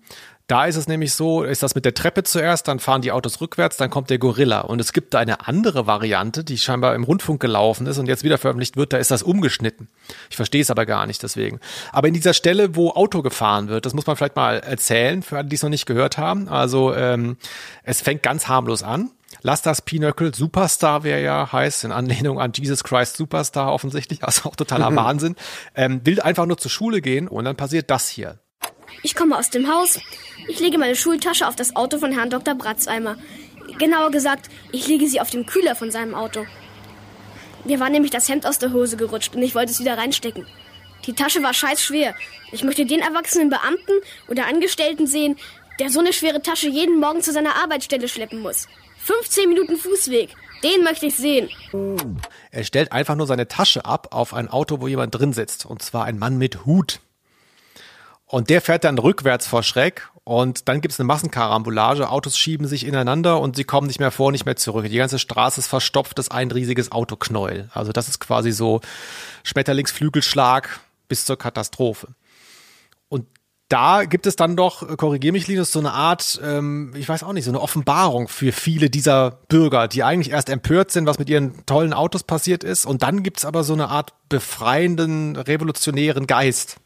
da ist es nämlich so, ist das mit der Treppe zuerst, dann fahren die Autos rückwärts, dann kommt der Gorilla. Und es gibt da eine andere Variante, die scheinbar im Rundfunk gelaufen ist und jetzt wieder veröffentlicht wird, da ist das umgeschnitten. Ich verstehe es aber gar nicht deswegen. Aber in dieser Stelle, wo Auto gefahren wird, das muss man vielleicht mal erzählen, für alle, die es noch nicht gehört haben. Also ähm, es fängt ganz harmlos an. Lass das Pinöckel Superstar, wer ja heißt, in Anlehnung an Jesus Christ Superstar offensichtlich, *laughs* also auch totaler Wahnsinn, ähm, will einfach nur zur Schule gehen und dann passiert das hier. Ich komme aus dem Haus. Ich lege meine Schultasche auf das Auto von Herrn Dr. Bratzeimer. Genauer gesagt, ich lege sie auf dem Kühler von seinem Auto. Mir war nämlich das Hemd aus der Hose gerutscht und ich wollte es wieder reinstecken. Die Tasche war scheiß schwer. Ich möchte den erwachsenen Beamten oder Angestellten sehen, der so eine schwere Tasche jeden Morgen zu seiner Arbeitsstelle schleppen muss. 15 Minuten Fußweg. Den möchte ich sehen. Er stellt einfach nur seine Tasche ab auf ein Auto, wo jemand drin sitzt. Und zwar ein Mann mit Hut. Und der fährt dann rückwärts vor Schreck und dann gibt es eine Massenkarambolage, Autos schieben sich ineinander und sie kommen nicht mehr vor, nicht mehr zurück. Die ganze Straße ist verstopft, das ist ein riesiges Autoknäuel. Also das ist quasi so Schmetterlingsflügelschlag bis zur Katastrophe. Und da gibt es dann doch, korrigier mich Linus, so eine Art, ähm, ich weiß auch nicht, so eine Offenbarung für viele dieser Bürger, die eigentlich erst empört sind, was mit ihren tollen Autos passiert ist. Und dann gibt es aber so eine Art befreienden, revolutionären Geist.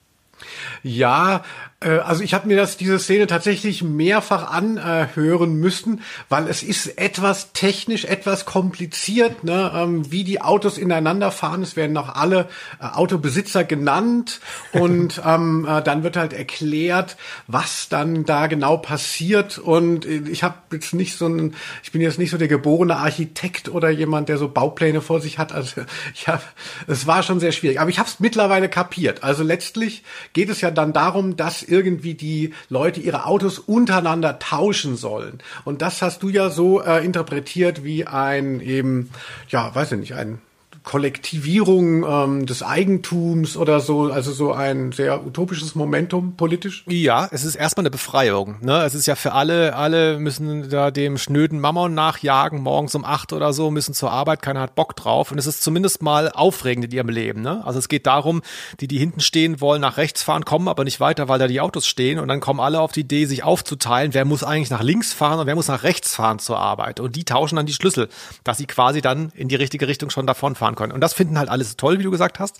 Ja, also ich habe mir das diese Szene tatsächlich mehrfach anhören müssen, weil es ist etwas technisch etwas kompliziert, ne? Ähm, wie die Autos ineinander fahren. Es werden noch alle äh, Autobesitzer genannt *laughs* und ähm, äh, dann wird halt erklärt, was dann da genau passiert. Und ich habe jetzt nicht so ein, ich bin jetzt nicht so der geborene Architekt oder jemand, der so Baupläne vor sich hat. Also ich habe, es war schon sehr schwierig, aber ich habe es mittlerweile kapiert. Also letztlich geht es ja dann darum, dass irgendwie die Leute ihre Autos untereinander tauschen sollen. Und das hast du ja so äh, interpretiert wie ein eben, ja, weiß ich nicht, ein Kollektivierung ähm, des Eigentums oder so, also so ein sehr utopisches Momentum politisch? Ja, es ist erstmal eine Befreiung. Ne? Es ist ja für alle, alle müssen da dem schnöden Mammon nachjagen, morgens um acht oder so, müssen zur Arbeit, keiner hat Bock drauf. Und es ist zumindest mal aufregend in ihrem Leben. Ne? Also es geht darum, die, die hinten stehen, wollen nach rechts fahren, kommen aber nicht weiter, weil da die Autos stehen. Und dann kommen alle auf die Idee, sich aufzuteilen, wer muss eigentlich nach links fahren und wer muss nach rechts fahren zur Arbeit. Und die tauschen dann die Schlüssel, dass sie quasi dann in die richtige Richtung schon davon fahren können. Und das finden halt alles toll, wie du gesagt hast.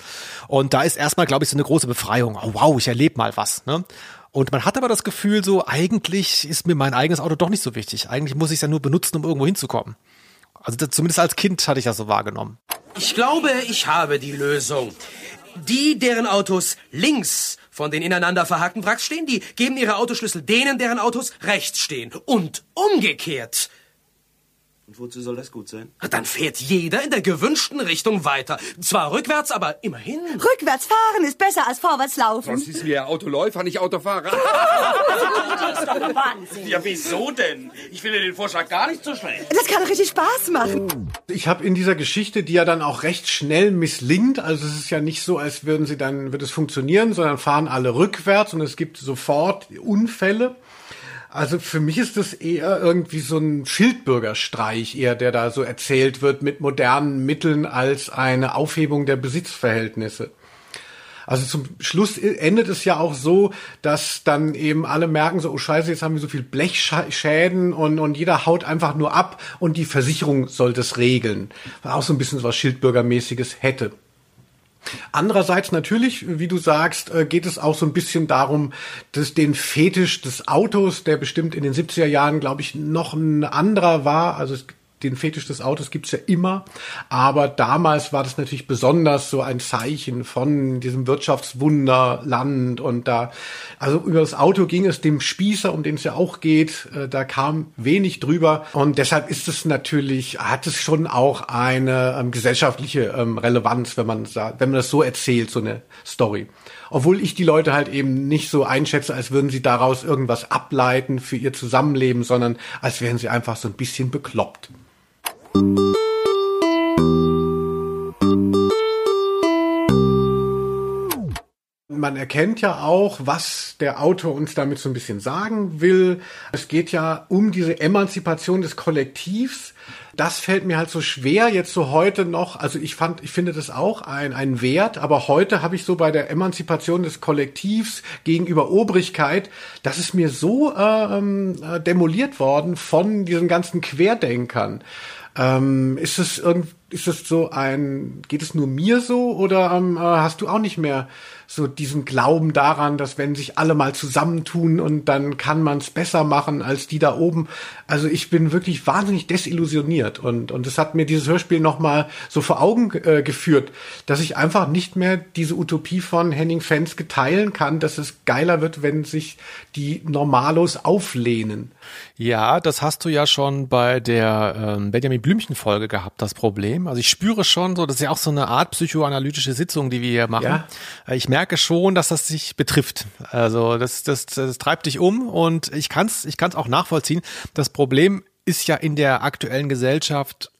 Und da ist erstmal, glaube ich, so eine große Befreiung. Oh, wow, ich erlebe mal was. Ne? Und man hat aber das Gefühl, so eigentlich ist mir mein eigenes Auto doch nicht so wichtig. Eigentlich muss ich es ja nur benutzen, um irgendwo hinzukommen. Also das, zumindest als Kind hatte ich das so wahrgenommen. Ich glaube, ich habe die Lösung. Die, deren Autos links von den ineinander verhakten Wracks stehen, die geben ihre Autoschlüssel denen, deren Autos rechts stehen. Und umgekehrt. Und wozu soll das gut sein? Dann fährt jeder in der gewünschten Richtung weiter. Zwar rückwärts, aber immerhin. Rückwärts fahren ist besser als vorwärts laufen. Das ist mir Autoläufer, nicht Autofahrer. *laughs* das ist doch Wahnsinn. Ja, wieso denn? Ich finde den Vorschlag gar nicht so schlecht. Das kann richtig Spaß machen. Ich habe in dieser Geschichte, die ja dann auch recht schnell misslingt, also es ist ja nicht so, als würden sie dann, wird es funktionieren, sondern fahren alle rückwärts und es gibt sofort Unfälle. Also für mich ist das eher irgendwie so ein Schildbürgerstreich, eher der da so erzählt wird mit modernen Mitteln als eine Aufhebung der Besitzverhältnisse. Also zum Schluss endet es ja auch so, dass dann eben alle merken so, oh scheiße, jetzt haben wir so viel Blechschäden und, und jeder haut einfach nur ab und die Versicherung soll das regeln. Auch so ein bisschen was Schildbürgermäßiges hätte. Andererseits natürlich, wie du sagst, äh, geht es auch so ein bisschen darum, dass den Fetisch des Autos, der bestimmt in den 70er Jahren, glaube ich, noch ein anderer war. Also es den Fetisch des Autos gibt's ja immer, aber damals war das natürlich besonders so ein Zeichen von diesem Wirtschaftswunderland und da, also über das Auto ging es dem Spießer, um den es ja auch geht, äh, da kam wenig drüber und deshalb ist es natürlich, hat es schon auch eine ähm, gesellschaftliche ähm, Relevanz, wenn man wenn man das so erzählt, so eine Story. Obwohl ich die Leute halt eben nicht so einschätze, als würden sie daraus irgendwas ableiten für ihr Zusammenleben, sondern als wären sie einfach so ein bisschen bekloppt. Man erkennt ja auch, was der Autor uns damit so ein bisschen sagen will. Es geht ja um diese Emanzipation des Kollektivs. Das fällt mir halt so schwer jetzt so heute noch. Also ich fand, ich finde das auch ein, ein Wert, aber heute habe ich so bei der Emanzipation des Kollektivs gegenüber Obrigkeit, das ist mir so ähm, äh, demoliert worden von diesen ganzen Querdenkern. Ähm, ist es irgend, ist es so ein, geht es nur mir so oder ähm, äh, hast du auch nicht mehr so diesen Glauben daran, dass wenn sich alle mal zusammentun und dann kann man es besser machen als die da oben. Also ich bin wirklich wahnsinnig desillusioniert und und es hat mir dieses Hörspiel noch mal so vor Augen äh, geführt, dass ich einfach nicht mehr diese Utopie von Henning Fenske teilen kann, dass es geiler wird, wenn sich die Normalos auflehnen. Ja, das hast du ja schon bei der ähm, Benjamin Blümchen Folge gehabt, das Problem. Also ich spüre schon so, das ist ja auch so eine Art psychoanalytische Sitzung, die wir hier machen. Ja. Äh, ich merke schon, dass das sich betrifft. Also das, das, das treibt dich um und ich kann es ich kann's auch nachvollziehen. Das Problem ist ja in der aktuellen Gesellschaft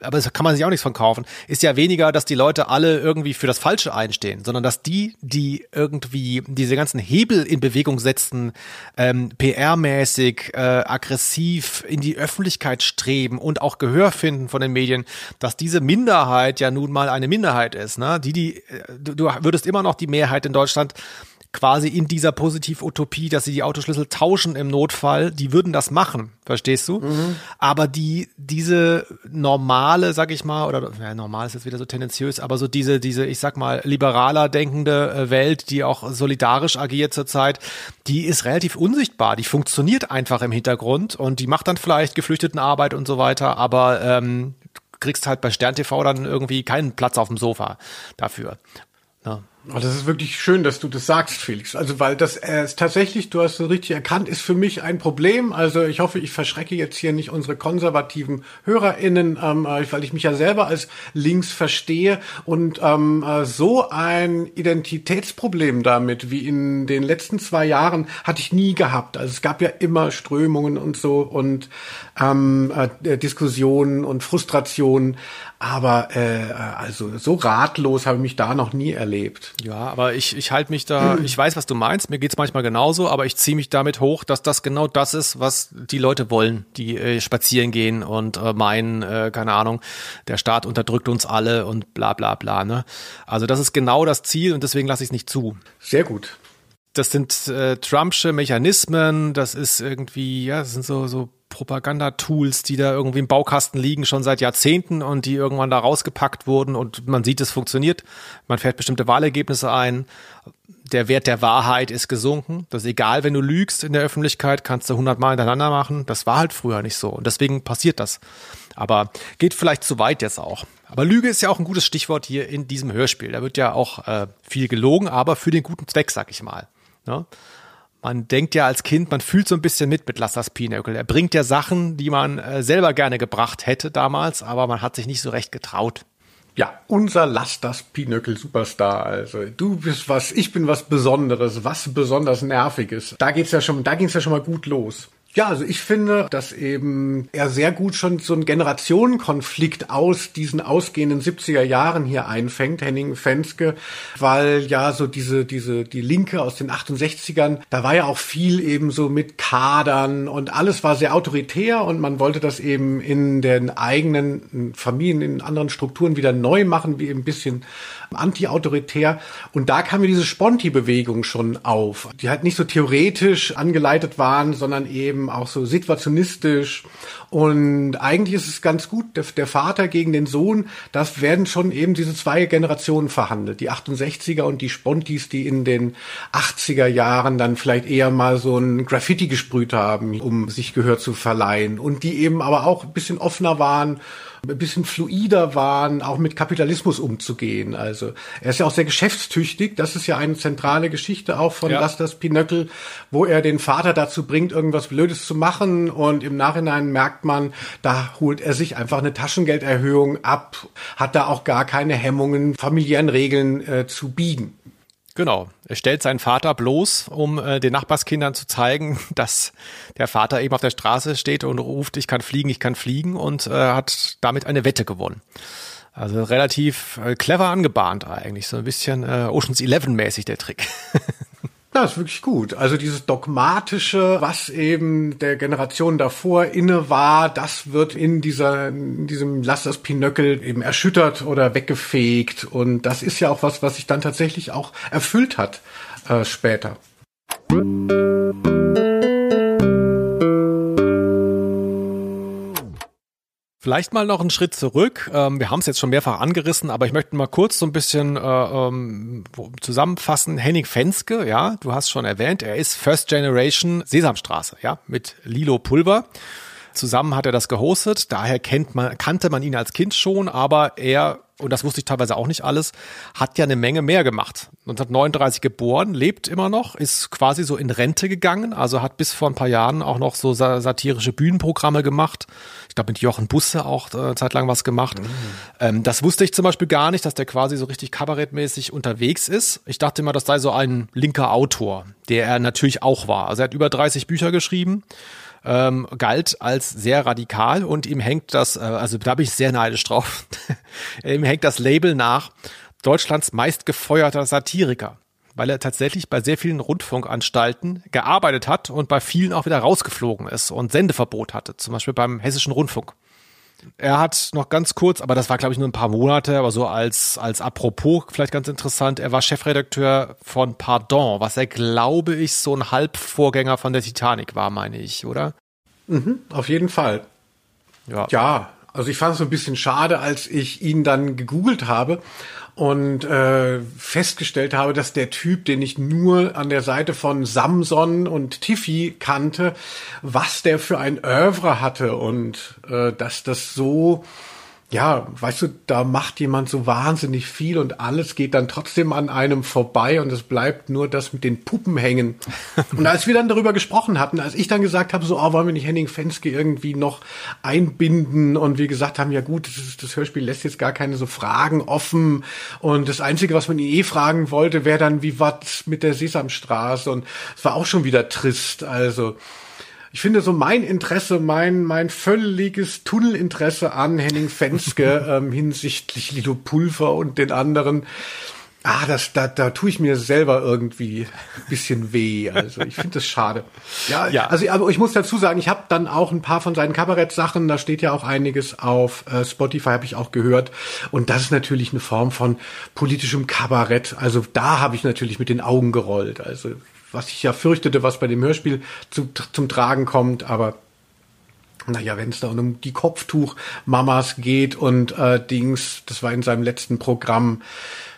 aber das kann man sich auch nichts von kaufen, ist ja weniger, dass die Leute alle irgendwie für das Falsche einstehen, sondern dass die, die irgendwie diese ganzen Hebel in Bewegung setzen, ähm, PR-mäßig, äh, aggressiv in die Öffentlichkeit streben und auch Gehör finden von den Medien, dass diese Minderheit ja nun mal eine Minderheit ist. Ne? Die, die, äh, du, du würdest immer noch die Mehrheit in Deutschland quasi in dieser Positiv-Utopie, dass sie die Autoschlüssel tauschen im Notfall, die würden das machen, verstehst du? Mhm. Aber die, diese normale, sag ich mal, oder ja, normal ist jetzt wieder so tendenziös, aber so diese, diese, ich sag mal, liberaler denkende äh, Welt, die auch solidarisch agiert zurzeit, die ist relativ unsichtbar. Die funktioniert einfach im Hintergrund und die macht dann vielleicht Geflüchtetenarbeit und so weiter, aber ähm, kriegst halt bei Stern TV dann irgendwie keinen Platz auf dem Sofa dafür. Oh, das ist wirklich schön, dass du das sagst, Felix. Also, weil das äh, tatsächlich, du hast es richtig erkannt, ist für mich ein Problem. Also, ich hoffe, ich verschrecke jetzt hier nicht unsere konservativen HörerInnen, ähm, äh, weil ich mich ja selber als links verstehe und ähm, äh, so ein Identitätsproblem damit wie in den letzten zwei Jahren hatte ich nie gehabt. Also, es gab ja immer Strömungen und so und ähm, äh, Diskussionen und Frustrationen. Aber äh, also so ratlos habe ich mich da noch nie erlebt. Ja, aber ich, ich halte mich da, *clears throat* ich weiß, was du meinst, mir geht's manchmal genauso, aber ich ziehe mich damit hoch, dass das genau das ist, was die Leute wollen, die äh, spazieren gehen und äh, meinen, äh, keine Ahnung, der Staat unterdrückt uns alle und bla bla bla. Ne? Also das ist genau das Ziel und deswegen lasse ich es nicht zu. Sehr gut das sind äh, Trumpsche Mechanismen, das ist irgendwie, ja, das sind so, so Propaganda-Tools, die da irgendwie im Baukasten liegen, schon seit Jahrzehnten und die irgendwann da rausgepackt wurden und man sieht, es funktioniert. Man fährt bestimmte Wahlergebnisse ein. Der Wert der Wahrheit ist gesunken. Das ist egal, wenn du lügst in der Öffentlichkeit, kannst du hundertmal hintereinander machen. Das war halt früher nicht so und deswegen passiert das. Aber geht vielleicht zu weit jetzt auch. Aber Lüge ist ja auch ein gutes Stichwort hier in diesem Hörspiel. Da wird ja auch äh, viel gelogen, aber für den guten Zweck, sag ich mal. Ne? Man denkt ja als Kind, man fühlt so ein bisschen mit mit Lass das Pinöckel. Er bringt ja Sachen, die man äh, selber gerne gebracht hätte damals, aber man hat sich nicht so recht getraut. Ja, unser Lass das Pinöckel Superstar. Also du bist was, ich bin was Besonderes, was besonders Nerviges. Da geht's ja schon, da ging's ja schon mal gut los. Ja, also ich finde, dass eben er sehr gut schon so einen Generationenkonflikt aus diesen ausgehenden 70er Jahren hier einfängt, Henning Fenske, weil ja so diese, diese, die Linke aus den 68ern, da war ja auch viel eben so mit Kadern und alles war sehr autoritär und man wollte das eben in den eigenen Familien, in anderen Strukturen wieder neu machen, wie eben ein bisschen anti-autoritär. Und da kam mir diese Sponti-Bewegung schon auf, die halt nicht so theoretisch angeleitet waren, sondern eben auch so situationistisch. Und eigentlich ist es ganz gut, der, der Vater gegen den Sohn, das werden schon eben diese zwei Generationen verhandelt. Die 68er und die Spontis, die in den 80er Jahren dann vielleicht eher mal so ein Graffiti gesprüht haben, um sich Gehör zu verleihen. Und die eben aber auch ein bisschen offener waren ein bisschen fluider waren, auch mit Kapitalismus umzugehen. Also er ist ja auch sehr geschäftstüchtig. Das ist ja eine zentrale Geschichte auch von ja. Lass das Pinöckel, wo er den Vater dazu bringt, irgendwas Blödes zu machen und im Nachhinein merkt man, da holt er sich einfach eine Taschengelderhöhung ab, hat da auch gar keine Hemmungen, familiären Regeln äh, zu biegen. Genau. Er stellt seinen Vater bloß, um äh, den Nachbarskindern zu zeigen, *laughs* dass der Vater eben auf der Straße steht und ruft, ich kann fliegen, ich kann fliegen und äh, hat damit eine Wette gewonnen. Also relativ äh, clever angebahnt eigentlich, so ein bisschen äh, Oceans 11 mäßig der Trick. *laughs* Ja, ist wirklich gut. Also dieses dogmatische, was eben der Generation davor inne war, das wird in dieser, in diesem Lass das Pinöckel eben erschüttert oder weggefegt. Und das ist ja auch was, was sich dann tatsächlich auch erfüllt hat äh, später. Vielleicht mal noch einen Schritt zurück. Ähm, wir haben es jetzt schon mehrfach angerissen, aber ich möchte mal kurz so ein bisschen äh, ähm, zusammenfassen. Henning Fenske, ja, du hast schon erwähnt, er ist First Generation Sesamstraße, ja, mit Lilo Pulver. Zusammen hat er das gehostet, daher kennt man, kannte man ihn als Kind schon, aber er und das wusste ich teilweise auch nicht alles, hat ja eine Menge mehr gemacht. 1939 geboren, lebt immer noch, ist quasi so in Rente gegangen, also hat bis vor ein paar Jahren auch noch so satirische Bühnenprogramme gemacht. Ich glaube, mit Jochen Busse auch äh, zeitlang was gemacht. Mhm. Ähm, das wusste ich zum Beispiel gar nicht, dass der quasi so richtig kabarettmäßig unterwegs ist. Ich dachte immer, das sei so ein linker Autor, der er natürlich auch war. Also er hat über 30 Bücher geschrieben ähm, galt als sehr radikal und ihm hängt das, äh, also da bin ich sehr neidisch drauf, *laughs* ihm hängt das Label nach Deutschlands meistgefeuerter Satiriker weil er tatsächlich bei sehr vielen Rundfunkanstalten gearbeitet hat und bei vielen auch wieder rausgeflogen ist und Sendeverbot hatte, zum Beispiel beim Hessischen Rundfunk. Er hat noch ganz kurz, aber das war glaube ich nur ein paar Monate, aber so als, als Apropos vielleicht ganz interessant, er war Chefredakteur von Pardon, was er glaube ich so ein Halbvorgänger von der Titanic war, meine ich, oder? Mhm, auf jeden Fall. Ja. Ja, also ich fand es so ein bisschen schade, als ich ihn dann gegoogelt habe und äh, festgestellt habe, dass der Typ, den ich nur an der Seite von Samson und Tiffy kannte, was der für ein Oeuvre hatte und äh, dass das so ja, weißt du, da macht jemand so wahnsinnig viel und alles geht dann trotzdem an einem vorbei und es bleibt nur das mit den Puppen hängen. *laughs* Und als wir dann darüber gesprochen hatten, als ich dann gesagt habe, so, oh, wollen wir nicht Henning Fenske irgendwie noch einbinden? Und wir gesagt haben, ja gut, das, ist, das Hörspiel lässt jetzt gar keine so Fragen offen. Und das Einzige, was man ihn eh fragen wollte, wäre dann, wie was mit der Sesamstraße? Und es war auch schon wieder trist, also ich finde so mein Interesse, mein, mein völliges Tunnelinteresse an Henning Fenske *laughs* ähm, hinsichtlich Lido Pulver und den anderen, ah, das, da, da tue ich mir selber irgendwie ein bisschen weh. Also ich finde das schade. Ja, ja. Also aber ich muss dazu sagen, ich habe dann auch ein paar von seinen Kabarettsachen, da steht ja auch einiges auf äh, Spotify, habe ich auch gehört. Und das ist natürlich eine Form von politischem Kabarett. Also da habe ich natürlich mit den Augen gerollt. Also was ich ja fürchtete, was bei dem Hörspiel zu, zum Tragen kommt, aber naja, wenn es da um die Kopftuch-Mamas geht und äh, Dings, das war in seinem letzten Programm,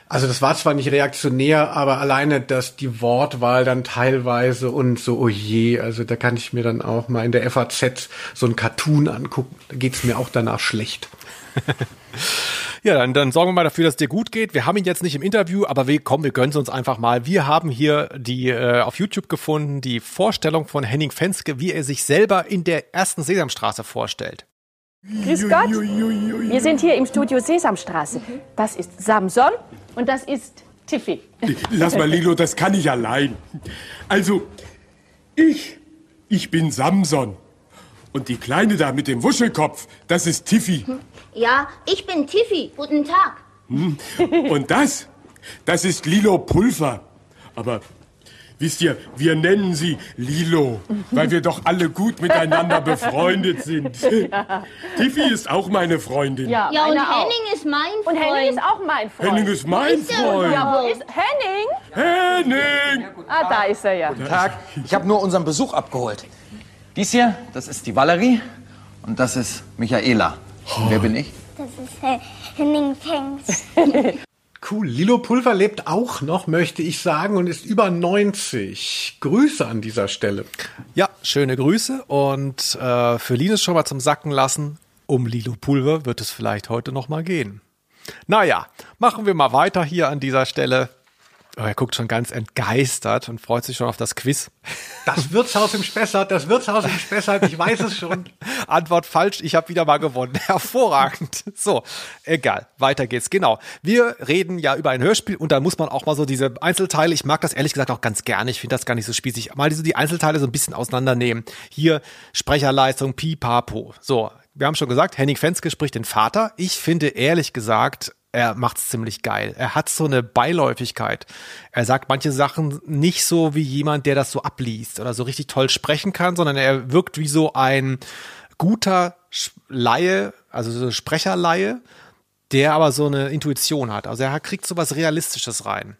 also das war zwar nicht reaktionär, aber alleine dass die Wortwahl dann teilweise und so, oh je, also da kann ich mir dann auch mal in der FAZ so ein Cartoon angucken, da geht's mir auch danach schlecht. *laughs* Ja, dann, dann sorgen wir mal dafür, dass es dir gut geht. Wir haben ihn jetzt nicht im Interview, aber wir kommen, wir gönnen es uns einfach mal. Wir haben hier die äh, auf YouTube gefunden, die Vorstellung von Henning Fenske, wie er sich selber in der ersten Sesamstraße vorstellt. Grüß Gott. Wir sind hier im Studio Sesamstraße. Das ist Samson und das ist Tiffy. *laughs* Lass mal, Lilo, das kann ich allein. Also, ich, ich bin Samson. Und die Kleine da mit dem Wuschelkopf, das ist Tiffy. Ja, ich bin Tiffy. Guten Tag. Hm. Und das, das ist Lilo Pulver. Aber wisst ihr, wir nennen sie Lilo, weil wir doch alle gut miteinander befreundet sind. *laughs* Tiffy ist auch meine Freundin. Ja, und meine auch. Henning ist mein Freund. Und Henning ist auch mein Freund. Henning ist mein Ist? Freund. Ja, wo ist Henning? Henning! Ah, da ist er ja. Guten Tag. Ich habe nur unseren Besuch abgeholt. Dies hier, das ist die Valerie und das ist Michaela. Wer bin ich? Das ist äh, Henning Fengs. *laughs* Cool. Lilo Pulver lebt auch noch, möchte ich sagen, und ist über 90. Grüße an dieser Stelle. Ja, schöne Grüße und äh, für Linus schon mal zum Sacken lassen. Um Lilo Pulver wird es vielleicht heute noch mal gehen. Naja, machen wir mal weiter hier an dieser Stelle. Oh, er guckt schon ganz entgeistert und freut sich schon auf das Quiz. Das Wirtshaus im Spessart, das Wirtshaus im Spessart, ich weiß es schon. *laughs* Antwort falsch, ich habe wieder mal gewonnen. *laughs* Hervorragend. So, egal, weiter geht's. Genau. Wir reden ja über ein Hörspiel und da muss man auch mal so diese Einzelteile, ich mag das ehrlich gesagt auch ganz gerne, ich finde das gar nicht so spießig, mal diese, die Einzelteile so ein bisschen auseinandernehmen. Hier Sprecherleistung, Pipapo. So, wir haben schon gesagt, Henning Fenske spricht den Vater. Ich finde ehrlich gesagt, er macht's ziemlich geil. Er hat so eine Beiläufigkeit. Er sagt manche Sachen nicht so wie jemand, der das so abliest oder so richtig toll sprechen kann, sondern er wirkt wie so ein guter Laie, also so Sprecherlaie, der aber so eine Intuition hat. Also er kriegt so was Realistisches rein.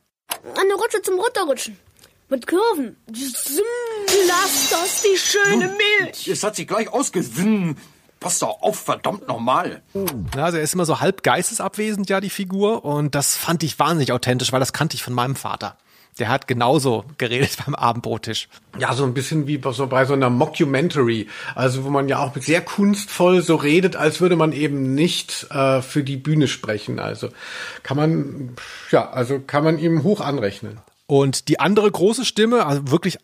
Eine Rutsche zum Runterrutschen. Mit Kurven. Lass das, die schöne Milch. Es hat sich gleich ausgesinn. Pass doch auf, verdammt nochmal. Ja, also er ist immer so halb geistesabwesend, ja, die Figur. Und das fand ich wahnsinnig authentisch, weil das kannte ich von meinem Vater. Der hat genauso geredet *laughs* beim Abendbrottisch. Ja, so ein bisschen wie bei so bei so einer Mockumentary, also wo man ja auch sehr kunstvoll so redet, als würde man eben nicht äh, für die Bühne sprechen. Also kann man, ja, also kann man ihm hoch anrechnen. Und die andere große Stimme, also wirklich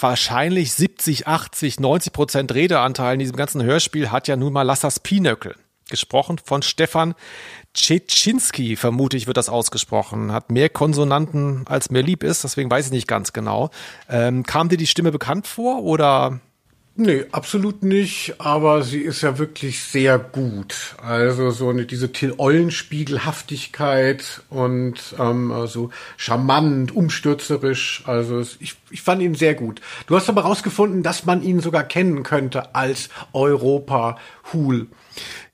wahrscheinlich 70, 80, 90 Prozent Redeanteil in diesem ganzen Hörspiel, hat ja nun mal Lassas Pinöckel. Gesprochen von Stefan Tschetschinski, vermute ich, wird das ausgesprochen. Hat mehr Konsonanten, als mir lieb ist, deswegen weiß ich nicht ganz genau. Ähm, kam dir die Stimme bekannt vor oder? Nee, absolut nicht, aber sie ist ja wirklich sehr gut. Also so eine, diese Till Eulenspiegelhaftigkeit und ähm, so charmant, umstürzerisch. Also ich, ich fand ihn sehr gut. Du hast aber rausgefunden, dass man ihn sogar kennen könnte als Europa Hul.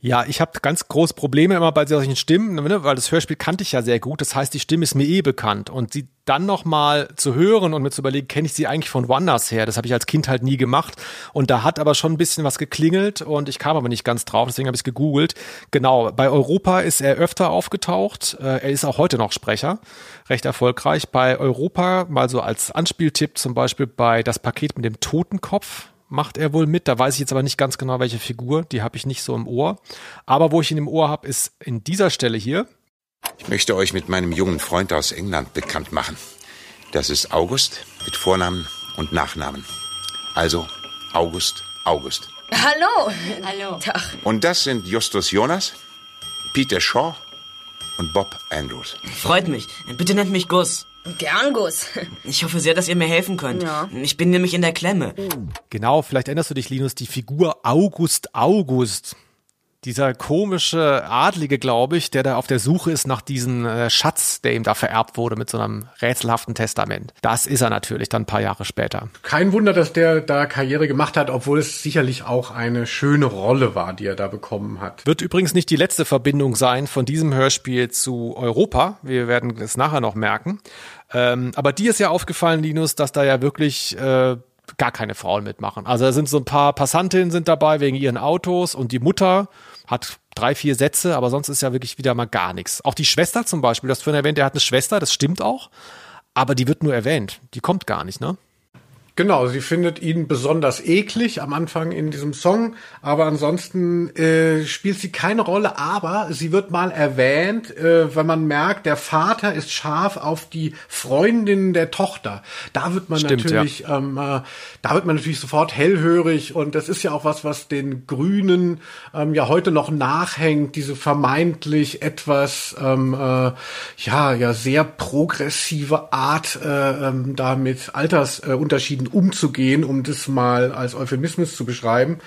Ja, ich habe ganz große Probleme immer bei solchen Stimmen, ne, weil das Hörspiel kannte ich ja sehr gut. Das heißt, die Stimme ist mir eh bekannt. Und sie dann noch mal zu hören und mir zu überlegen, kenne ich sie eigentlich von woanders her? Das habe ich als Kind halt nie gemacht. Und da hat aber schon ein bisschen was geklingelt und ich kam aber nicht ganz drauf, deswegen habe ich gegoogelt. Genau, bei Europa ist er öfter aufgetaucht. Äh, Er ist auch heute noch Sprecher, recht erfolgreich. Bei Europa, mal so als Anspieltipp zum Beispiel bei Das Paket mit dem Totenkopf macht er wohl mit. Da weiß ich jetzt aber nicht ganz genau, welche Figur. Die habe ich nicht so im Ohr. Aber wo ich ihn im Ohr habe, ist in dieser Stelle hier. Ich möchte euch mit meinem jungen Freund aus England bekannt machen. Das ist August mit Vornamen und Nachnamen. Also August August. Hallo. Hallo. Tag. Und das sind Justus Jonas, Peter Shaw und Bob Andrews. Freut mich. Bitte nennt mich Gus. Gern, Gus. Ich hoffe sehr, dass ihr mir helfen könnt. Ja. Ich bin nämlich in der Klemme. Genau, vielleicht erinnerst du dich, Linus, die Figur August August. Dieser komische Adlige, glaube ich, der da auf der Suche ist nach diesem äh, Schatz, der ihm da vererbt wurde mit so einem rätselhaften Testament. Das ist er natürlich dann ein paar Jahre später. Kein Wunder, dass der da Karriere gemacht hat, obwohl es sicherlich auch eine schöne Rolle war, die er da bekommen hat. Wird übrigens nicht die letzte Verbindung sein von diesem Hörspiel zu Europa. Wir werden es nachher noch merken. Ähm, aber dir ist ja aufgefallen, Linus, dass da ja wirklich äh, gar keine Frauen mitmachen. Also da sind so ein paar Passantinnen sind dabei wegen ihren Autos und die Mutter hat drei, vier Sätze, aber sonst ist ja wirklich wieder mal gar nichts. Auch die Schwester zum Beispiel, du hast vorhin erwähnt, der hat eine Schwester, das stimmt auch, aber die wird nur erwähnt. Die kommt gar nicht, ne? Genau, sie findet ihn besonders eklig am Anfang in diesem Song, aber ansonsten äh, spielt sie keine Rolle, aber sie wird mal erwähnt, äh, wenn man merkt, der Vater ist scharf auf die Freundin der Tochter. Da wird man Stimmt, natürlich, ja. ähm, äh, da wird man natürlich sofort hellhörig und das ist ja auch was, was den Grünen ähm, ja heute noch nachhängt, diese vermeintlich etwas ähm, äh, ja ja sehr progressive Art, äh, ähm, da mit Altersunterschieden umzugehen, um das mal als Euphemismus zu beschreiben.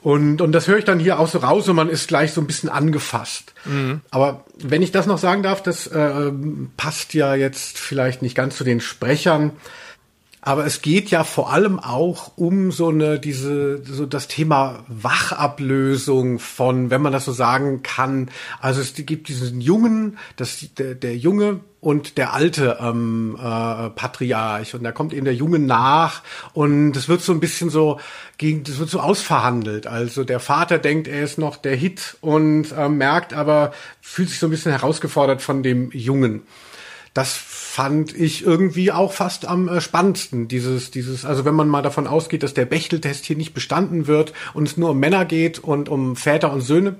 Und, und das höre ich dann hier auch so raus und man ist gleich so ein bisschen angefasst. Mhm. Aber wenn ich das noch sagen darf, das äh, passt ja jetzt vielleicht nicht ganz zu den Sprechern. Aber es geht ja vor allem auch um so eine, diese, so das Thema Wachablösung von, wenn man das so sagen kann. Also es gibt diesen Jungen, das, der, der Junge und der alte ähm, äh, Patriarch und da kommt eben der Junge nach und es wird so ein bisschen so gegen das wird so ausverhandelt also der Vater denkt er ist noch der Hit und äh, merkt aber fühlt sich so ein bisschen herausgefordert von dem Jungen das fand ich irgendwie auch fast am äh, spannendsten. Dieses, dieses, also wenn man mal davon ausgeht, dass der Bechteltest hier nicht bestanden wird und es nur um Männer geht und um Väter und Söhne.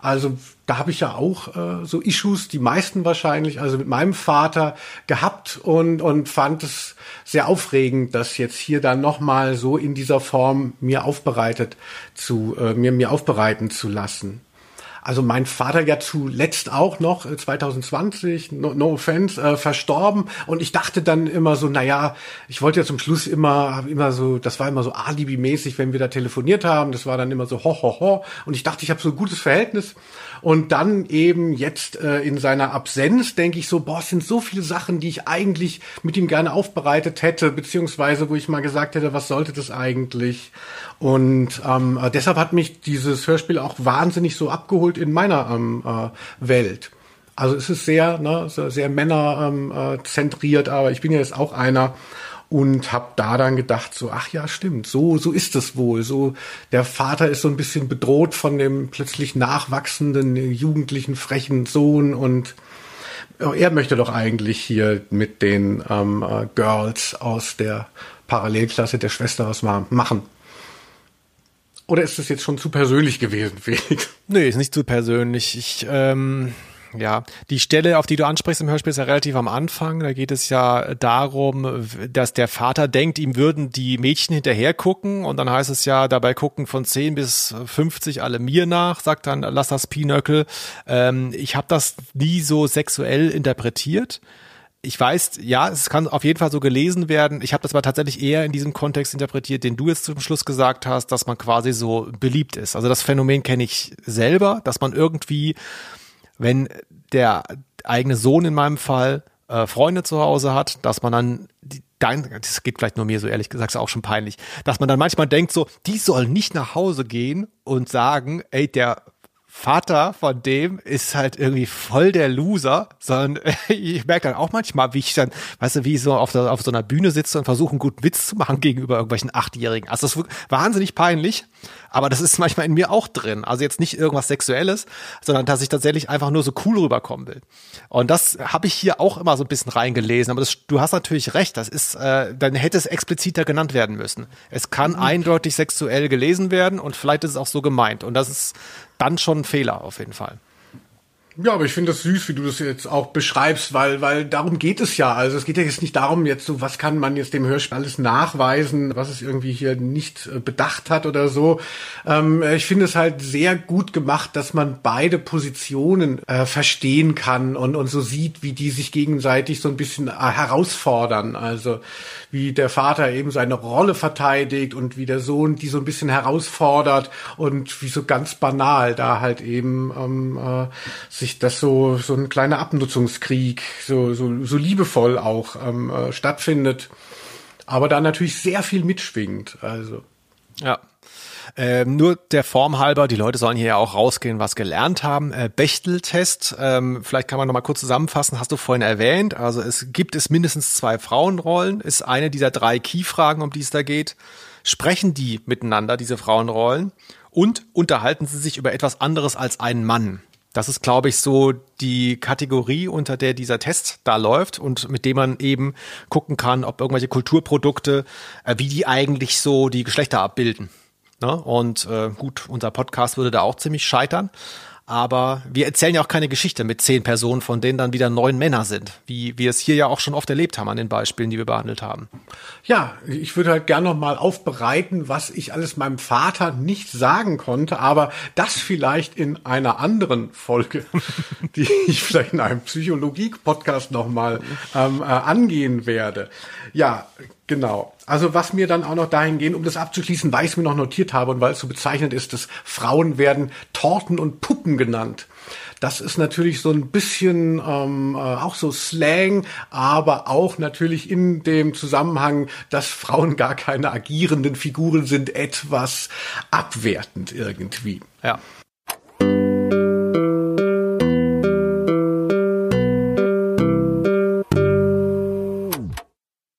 Also da habe ich ja auch äh, so Issues, die meisten wahrscheinlich, also mit meinem Vater gehabt und und fand es sehr aufregend, das jetzt hier dann noch mal so in dieser Form mir aufbereitet zu äh, mir mir aufbereiten zu lassen. Also mein Vater ja zuletzt auch noch äh, 2020, no, no offense, äh, verstorben. Und ich dachte dann immer so, na ja, ich wollte ja zum Schluss immer immer so, das war immer so alibi-mäßig, wenn wir da telefoniert haben, das war dann immer so ho ho ho. Und ich dachte, ich habe so ein gutes Verhältnis. Und dann eben jetzt äh, in seiner Absenz denke ich so, boah, es sind so viele Sachen, die ich eigentlich mit ihm gerne aufbereitet hätte, beziehungsweise wo ich mal gesagt hätte, was sollte das eigentlich? Und ähm, äh, deshalb hat mich dieses Hörspiel auch wahnsinnig so abgeholt in meiner ähm, äh, Welt. Also es ist sehr, ne, so sehr männerzentriert, ähm, äh, aber ich bin ja jetzt auch einer und habe da dann gedacht so ach ja stimmt so so ist es wohl so der Vater ist so ein bisschen bedroht von dem plötzlich nachwachsenden jugendlichen frechen Sohn und er möchte doch eigentlich hier mit den ähm, äh, Girls aus der Parallelklasse der Schwester was ma- machen oder ist das jetzt schon zu persönlich gewesen *laughs* Felix? Nee, ist nicht zu persönlich. Ich, ähm, ja, die Stelle, auf die du ansprichst im Hörspiel, ist ja relativ am Anfang. Da geht es ja darum, dass der Vater denkt, ihm würden die Mädchen hinterher gucken und dann heißt es ja, dabei gucken von 10 bis 50 alle mir nach, sagt dann, lass das Pinöckel. Ähm, ich habe das nie so sexuell interpretiert ich weiß, ja, es kann auf jeden Fall so gelesen werden. Ich habe das aber tatsächlich eher in diesem Kontext interpretiert, den du jetzt zum Schluss gesagt hast, dass man quasi so beliebt ist. Also das Phänomen kenne ich selber, dass man irgendwie, wenn der eigene Sohn in meinem Fall äh, Freunde zu Hause hat, dass man dann die, dein, das geht vielleicht nur mir so ehrlich gesagt, ist auch schon peinlich, dass man dann manchmal denkt so, die sollen nicht nach Hause gehen und sagen, ey, der Vater von dem ist halt irgendwie voll der Loser, sondern *laughs* ich merke dann auch manchmal, wie ich dann, weißt du, wie ich so auf, der, auf so einer Bühne sitze und versuche, einen guten Witz zu machen gegenüber irgendwelchen Achtjährigen. Also das ist wahnsinnig peinlich, aber das ist manchmal in mir auch drin. Also jetzt nicht irgendwas Sexuelles, sondern dass ich tatsächlich einfach nur so cool rüberkommen will. Und das habe ich hier auch immer so ein bisschen reingelesen. Aber das, du hast natürlich recht, das ist, äh, dann hätte es expliziter genannt werden müssen. Es kann Mhm. eindeutig sexuell gelesen werden und vielleicht ist es auch so gemeint. Und das ist dann schon ein Fehler auf jeden Fall. Ja, aber ich finde das süß, wie du das jetzt auch beschreibst, weil, weil darum geht es ja. Also es geht ja jetzt nicht darum, jetzt so, was kann man jetzt dem Hörspiel alles nachweisen, was es irgendwie hier nicht äh, bedacht hat oder so. Ähm, ich finde es halt sehr gut gemacht, dass man beide Positionen äh, verstehen kann und, und so sieht, wie die sich gegenseitig so ein bisschen äh, herausfordern. Also wie der Vater eben seine Rolle verteidigt und wie der Sohn die so ein bisschen herausfordert und wie so ganz banal da halt eben ähm, äh, sich das so so ein kleiner Abnutzungskrieg so so, so liebevoll auch ähm, äh, stattfindet, aber da natürlich sehr viel mitschwingt. Also Ja. Ähm, nur der Form halber, die Leute sollen hier ja auch rausgehen, was gelernt haben. Äh, Bechteltest, ähm, vielleicht kann man noch mal kurz zusammenfassen, hast du vorhin erwähnt. Also es gibt es mindestens zwei Frauenrollen, ist eine dieser drei Key-Fragen, um die es da geht. Sprechen die miteinander, diese Frauenrollen? Und unterhalten sie sich über etwas anderes als einen Mann? Das ist, glaube ich, so die Kategorie, unter der dieser Test da läuft und mit dem man eben gucken kann, ob irgendwelche Kulturprodukte, äh, wie die eigentlich so die Geschlechter abbilden. Ne? Und äh, gut, unser Podcast würde da auch ziemlich scheitern. Aber wir erzählen ja auch keine Geschichte mit zehn Personen, von denen dann wieder neun Männer sind, wie wir es hier ja auch schon oft erlebt haben an den Beispielen, die wir behandelt haben. Ja, ich würde halt gerne noch mal aufbereiten, was ich alles meinem Vater nicht sagen konnte, aber das vielleicht in einer anderen Folge, *laughs* die ich vielleicht in einem Psychologie-Podcast noch mal ähm, äh, angehen werde. Ja, Genau. Also was mir dann auch noch dahin gehen, um das abzuschließen, weil ich es mir noch notiert habe und weil es so bezeichnet ist, dass Frauen werden Torten und Puppen genannt. Das ist natürlich so ein bisschen ähm, äh, auch so Slang, aber auch natürlich in dem Zusammenhang, dass Frauen gar keine agierenden Figuren sind, etwas abwertend irgendwie. Ja.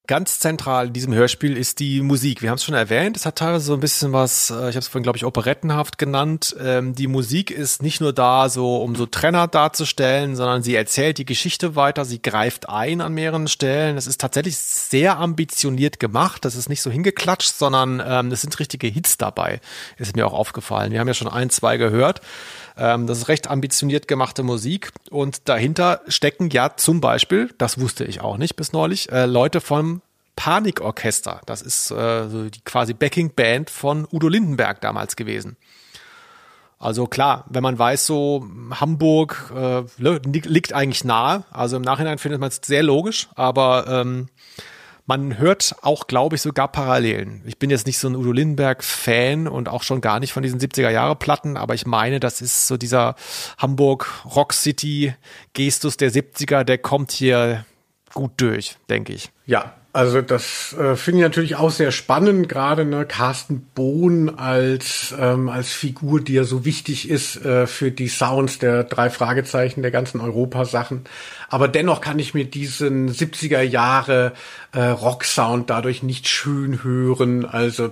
Ganz zentral in diesem Hörspiel ist die Musik. Wir haben es schon erwähnt, es hat teilweise so ein bisschen was, äh, ich habe es vorhin, glaube ich, operettenhaft genannt. Ähm, die Musik ist nicht nur da, so um so Trenner darzustellen, sondern sie erzählt die Geschichte weiter, sie greift ein an mehreren Stellen. Es ist tatsächlich sehr ambitioniert gemacht. Das ist nicht so hingeklatscht, sondern ähm, es sind richtige Hits dabei. Ist mir auch aufgefallen. Wir haben ja schon ein, zwei gehört. Ähm, das ist recht ambitioniert gemachte Musik und dahinter stecken ja zum Beispiel, das wusste ich auch nicht bis neulich, äh, Leute vom Panikorchester. Das ist äh, so die quasi Backing Band von Udo Lindenberg damals gewesen. Also klar, wenn man weiß, so Hamburg äh, liegt eigentlich nahe. Also im Nachhinein findet man es sehr logisch, aber ähm, man hört auch, glaube ich, sogar Parallelen. Ich bin jetzt nicht so ein Udo Lindenberg-Fan und auch schon gar nicht von diesen 70er-Jahre-Platten, aber ich meine, das ist so dieser Hamburg Rock City-Gestus der 70er, der kommt hier gut durch, denke ich. Ja, also das äh, finde ich natürlich auch sehr spannend, gerade ne, Carsten Bohn als ähm, als Figur, die ja so wichtig ist äh, für die Sounds der drei Fragezeichen der ganzen Europa-Sachen. Aber dennoch kann ich mir diesen 70er Jahre äh, Rock-Sound dadurch nicht schön hören. Also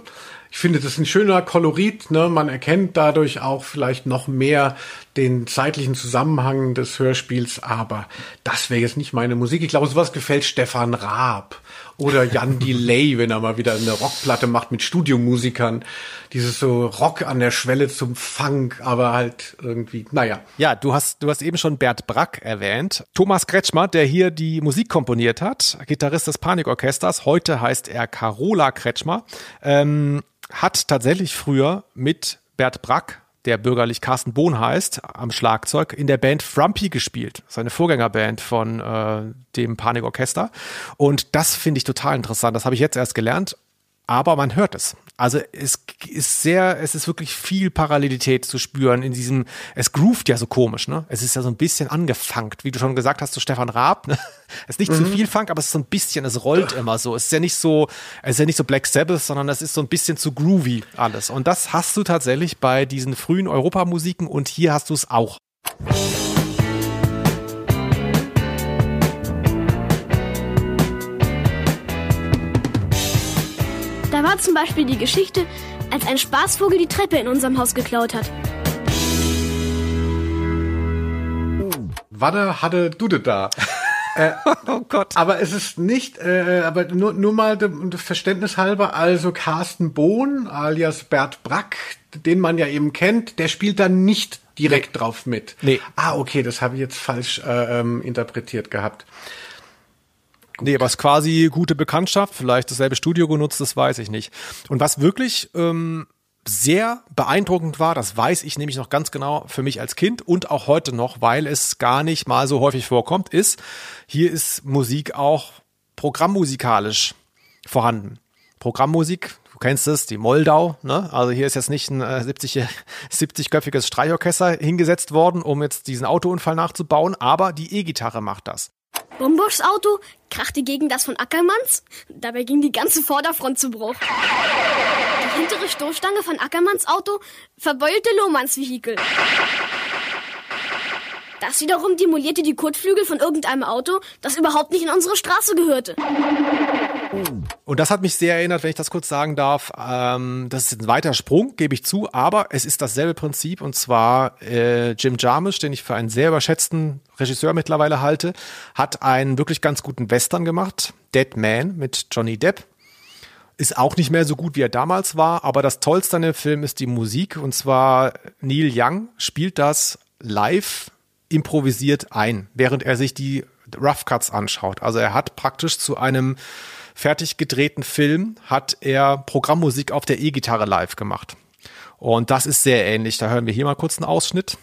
ich finde, das ist ein schöner Kolorit. Ne? Man erkennt dadurch auch vielleicht noch mehr den zeitlichen Zusammenhang des Hörspiels. Aber das wäre jetzt nicht meine Musik. Ich glaube, sowas gefällt Stefan Raab oder Jan Delay, wenn er mal wieder eine Rockplatte macht mit Studiomusikern. Dieses so Rock an der Schwelle zum Funk, aber halt irgendwie, naja. Ja, du hast, du hast eben schon Bert Brack erwähnt. Thomas Kretschmer, der hier die Musik komponiert hat, Gitarrist des Panikorchesters, heute heißt er Carola Kretschmer, ähm, hat tatsächlich früher mit Bert Brack der bürgerlich Carsten Bohn heißt, am Schlagzeug, in der Band Frumpy gespielt, seine Vorgängerband von äh, dem Panikorchester. Und das finde ich total interessant. Das habe ich jetzt erst gelernt aber man hört es. Also es ist sehr, es ist wirklich viel Parallelität zu spüren in diesem, es groovt ja so komisch, ne? Es ist ja so ein bisschen angefangt, wie du schon gesagt hast zu Stefan Raab, ne? *laughs* Es ist nicht mhm. zu viel Funk, aber es ist so ein bisschen, es rollt immer so. Es ist ja nicht so, es ist ja nicht so Black Sabbath, sondern es ist so ein bisschen zu groovy alles. Und das hast du tatsächlich bei diesen frühen Europamusiken und hier hast du es auch. War zum Beispiel die Geschichte, als ein Spaßvogel die Treppe in unserem Haus geklaut hat. Wadde hatte Dude da. *laughs* Äh, oh Gott. Aber es ist nicht, äh, aber nur, nur mal dem, dem Verständnis halber, also Carsten Bohn alias Bert Brack, den man ja eben kennt, der spielt dann nicht direkt nee. drauf mit. Nee. Ah, okay, das habe ich jetzt falsch äh, ähm, interpretiert gehabt. Gut. Nee, aber es ist quasi gute Bekanntschaft, vielleicht dasselbe Studio genutzt, das weiß ich nicht. Und was wirklich ähm, sehr beeindruckend war, das weiß ich nämlich noch ganz genau für mich als Kind und auch heute noch, weil es gar nicht mal so häufig vorkommt, ist, hier ist Musik auch programmmusikalisch vorhanden. Programmmusik, du kennst es, die Moldau, ne? Also hier ist jetzt nicht ein äh, 70, 70-köpfiges *laughs* Streichorchester hingesetzt worden, um jetzt diesen Autounfall nachzubauen, aber die E-Gitarre macht das. Bomboschs Auto krachte gegen das von Ackermanns. Dabei ging die ganze Vorderfront zu Bruch. Die hintere Stoßstange von Ackermanns Auto verbeulte Lohmanns Vehikel. Das wiederum demolierte die Kotflügel von irgendeinem Auto, das überhaupt nicht in unsere Straße gehörte. Und das hat mich sehr erinnert, wenn ich das kurz sagen darf. Ähm, das ist ein weiter Sprung, gebe ich zu, aber es ist dasselbe Prinzip und zwar äh, Jim Jarmusch, den ich für einen sehr überschätzten Regisseur mittlerweile halte, hat einen wirklich ganz guten Western gemacht, Dead Man mit Johnny Depp. Ist auch nicht mehr so gut, wie er damals war, aber das Tollste an dem Film ist die Musik und zwar Neil Young spielt das live improvisiert ein, während er sich die Rough Cuts anschaut. Also er hat praktisch zu einem fertig gedrehten Film hat er Programmmusik auf der E-Gitarre live gemacht. Und das ist sehr ähnlich. Da hören wir hier mal kurz einen Ausschnitt.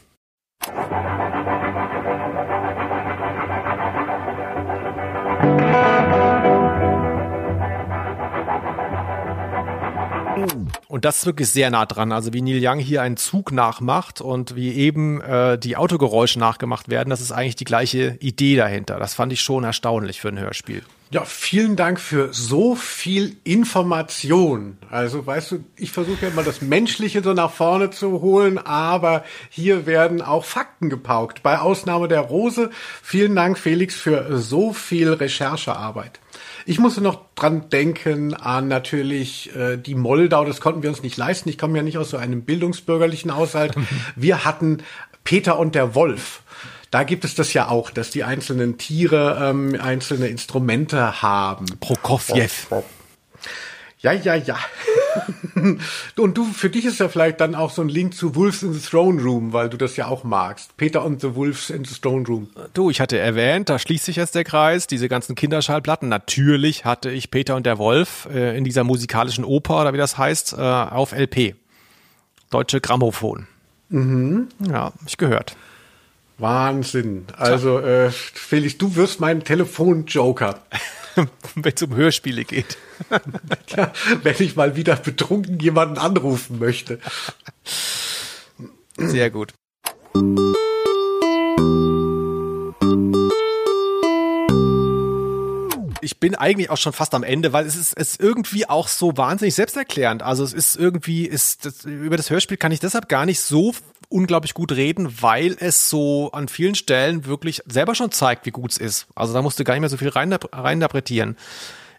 Und das ist wirklich sehr nah dran. Also wie Neil Young hier einen Zug nachmacht und wie eben äh, die Autogeräusche nachgemacht werden, das ist eigentlich die gleiche Idee dahinter. Das fand ich schon erstaunlich für ein Hörspiel. Ja, vielen Dank für so viel Information. Also, weißt du, ich versuche ja immer das Menschliche so nach vorne zu holen, aber hier werden auch Fakten gepaukt. Bei Ausnahme der Rose. Vielen Dank, Felix, für so viel Recherchearbeit. Ich musste noch dran denken an natürlich äh, die Moldau. Das konnten wir uns nicht leisten. Ich komme ja nicht aus so einem bildungsbürgerlichen Haushalt. *laughs* Wir hatten Peter und der Wolf. Da gibt es das ja auch, dass die einzelnen Tiere ähm, einzelne Instrumente haben. Prokofjew. Ja, ja, ja. *laughs* und du, für dich ist ja vielleicht dann auch so ein Link zu Wolves in the Throne Room, weil du das ja auch magst. Peter und the Wolves in the Throne Room. Du, ich hatte erwähnt, da schließt sich jetzt der Kreis, diese ganzen Kinderschallplatten. Natürlich hatte ich Peter und der Wolf äh, in dieser musikalischen Oper, oder wie das heißt, äh, auf LP. Deutsche Grammophon. Mhm. Ja, ich gehört. Wahnsinn. Also, äh, Felix, du wirst mein Telefon-Joker. *laughs* *laughs* wenn es um Hörspiele geht. *laughs* ja, wenn ich mal wieder betrunken jemanden anrufen möchte. Sehr gut. ich bin eigentlich auch schon fast am Ende, weil es ist, es ist irgendwie auch so wahnsinnig selbsterklärend. Also es ist irgendwie, ist das, über das Hörspiel kann ich deshalb gar nicht so unglaublich gut reden, weil es so an vielen Stellen wirklich selber schon zeigt, wie gut es ist. Also da musst du gar nicht mehr so viel rein, reininterpretieren.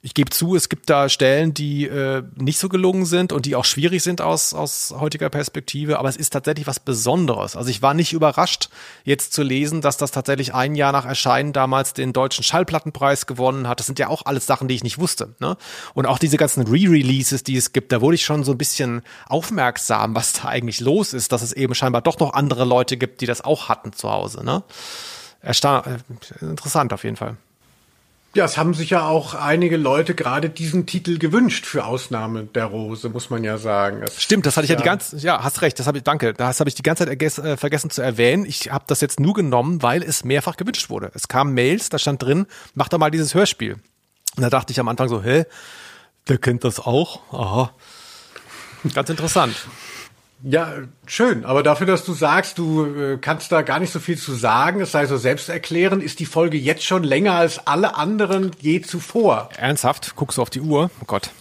Ich gebe zu, es gibt da Stellen, die äh, nicht so gelungen sind und die auch schwierig sind aus, aus heutiger Perspektive, aber es ist tatsächlich was Besonderes. Also ich war nicht überrascht, jetzt zu lesen, dass das tatsächlich ein Jahr nach Erscheinen damals den deutschen Schallplattenpreis gewonnen hat. Das sind ja auch alles Sachen, die ich nicht wusste. Ne? Und auch diese ganzen Re-Releases, die es gibt, da wurde ich schon so ein bisschen aufmerksam, was da eigentlich los ist, dass es eben scheinbar doch noch andere Leute gibt, die das auch hatten zu Hause. Ne? Ersta äh, interessant auf jeden Fall. Ja, es haben sich ja auch einige Leute gerade diesen Titel gewünscht für Ausnahme der Rose, muss man ja sagen. Es Stimmt, das hatte ich ja, ja die ganze, ja, hast recht, das habe ich, danke, das habe ich die ganze Zeit äh, vergessen zu erwähnen. Ich habe das jetzt nur genommen, weil es mehrfach gewünscht wurde. Es kamen Mails, da stand drin, mach doch mal dieses Hörspiel. Und da dachte ich am Anfang so, hä, der kennt das auch? Aha. Ganz interessant. Ja, schön. Aber dafür, dass du sagst, du äh, kannst da gar nicht so viel zu sagen, es sei so selbsterklärend, ist die Folge jetzt schon länger als alle anderen je zuvor. Ernsthaft? Guckst du auf die Uhr? Oh Gott.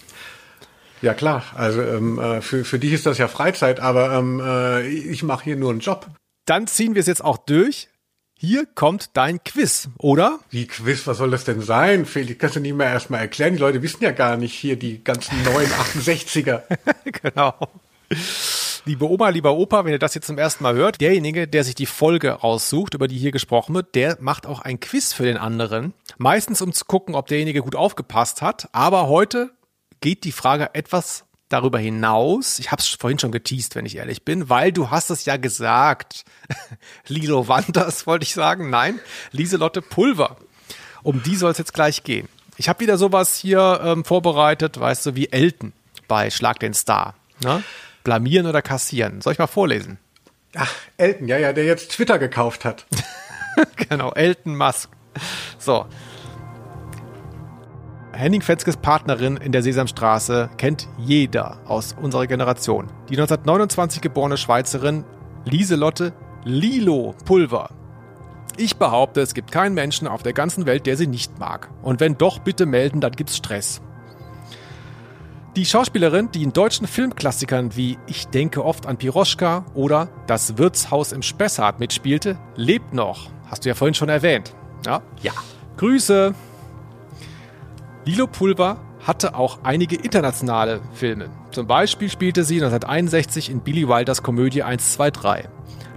Ja klar, also ähm, äh, für, für dich ist das ja Freizeit, aber ähm, äh, ich mache hier nur einen Job. Dann ziehen wir es jetzt auch durch. Hier kommt dein Quiz, oder? Wie Quiz, was soll das denn sein? Felix, kannst du nicht mehr erstmal erklären. Die Leute wissen ja gar nicht hier die ganzen neuen *laughs* 68er. genau. Liebe Oma, lieber Opa, wenn ihr das jetzt zum ersten Mal hört, derjenige, der sich die Folge raussucht, über die hier gesprochen wird, der macht auch ein Quiz für den anderen. Meistens um zu gucken, ob derjenige gut aufgepasst hat. Aber heute geht die Frage etwas darüber hinaus. Ich habe es vorhin schon geteased, wenn ich ehrlich bin, weil du hast es ja gesagt. *laughs* Lilo Wanders wollte ich sagen. Nein, Lieselotte Pulver. Um die soll es jetzt gleich gehen. Ich habe wieder sowas hier ähm, vorbereitet, weißt du, wie Elton bei Schlag den Star. Ne? Blamieren oder kassieren. Soll ich mal vorlesen? Ach, Elton, ja, ja, der jetzt Twitter gekauft hat. *laughs* genau, Elton Musk. So. Henning Fenskes Partnerin in der Sesamstraße kennt jeder aus unserer Generation. Die 1929 geborene Schweizerin Lieselotte Lilo Pulver. Ich behaupte, es gibt keinen Menschen auf der ganzen Welt, der sie nicht mag. Und wenn doch, bitte melden, dann gibt's Stress. Die Schauspielerin, die in deutschen Filmklassikern wie Ich denke oft an Piroschka oder Das Wirtshaus im Spessart mitspielte, lebt noch. Hast du ja vorhin schon erwähnt. Ja? Ja. Grüße. Lilo Pulver hatte auch einige internationale Filme. Zum Beispiel spielte sie 1961 in Billy Wilders Komödie 123.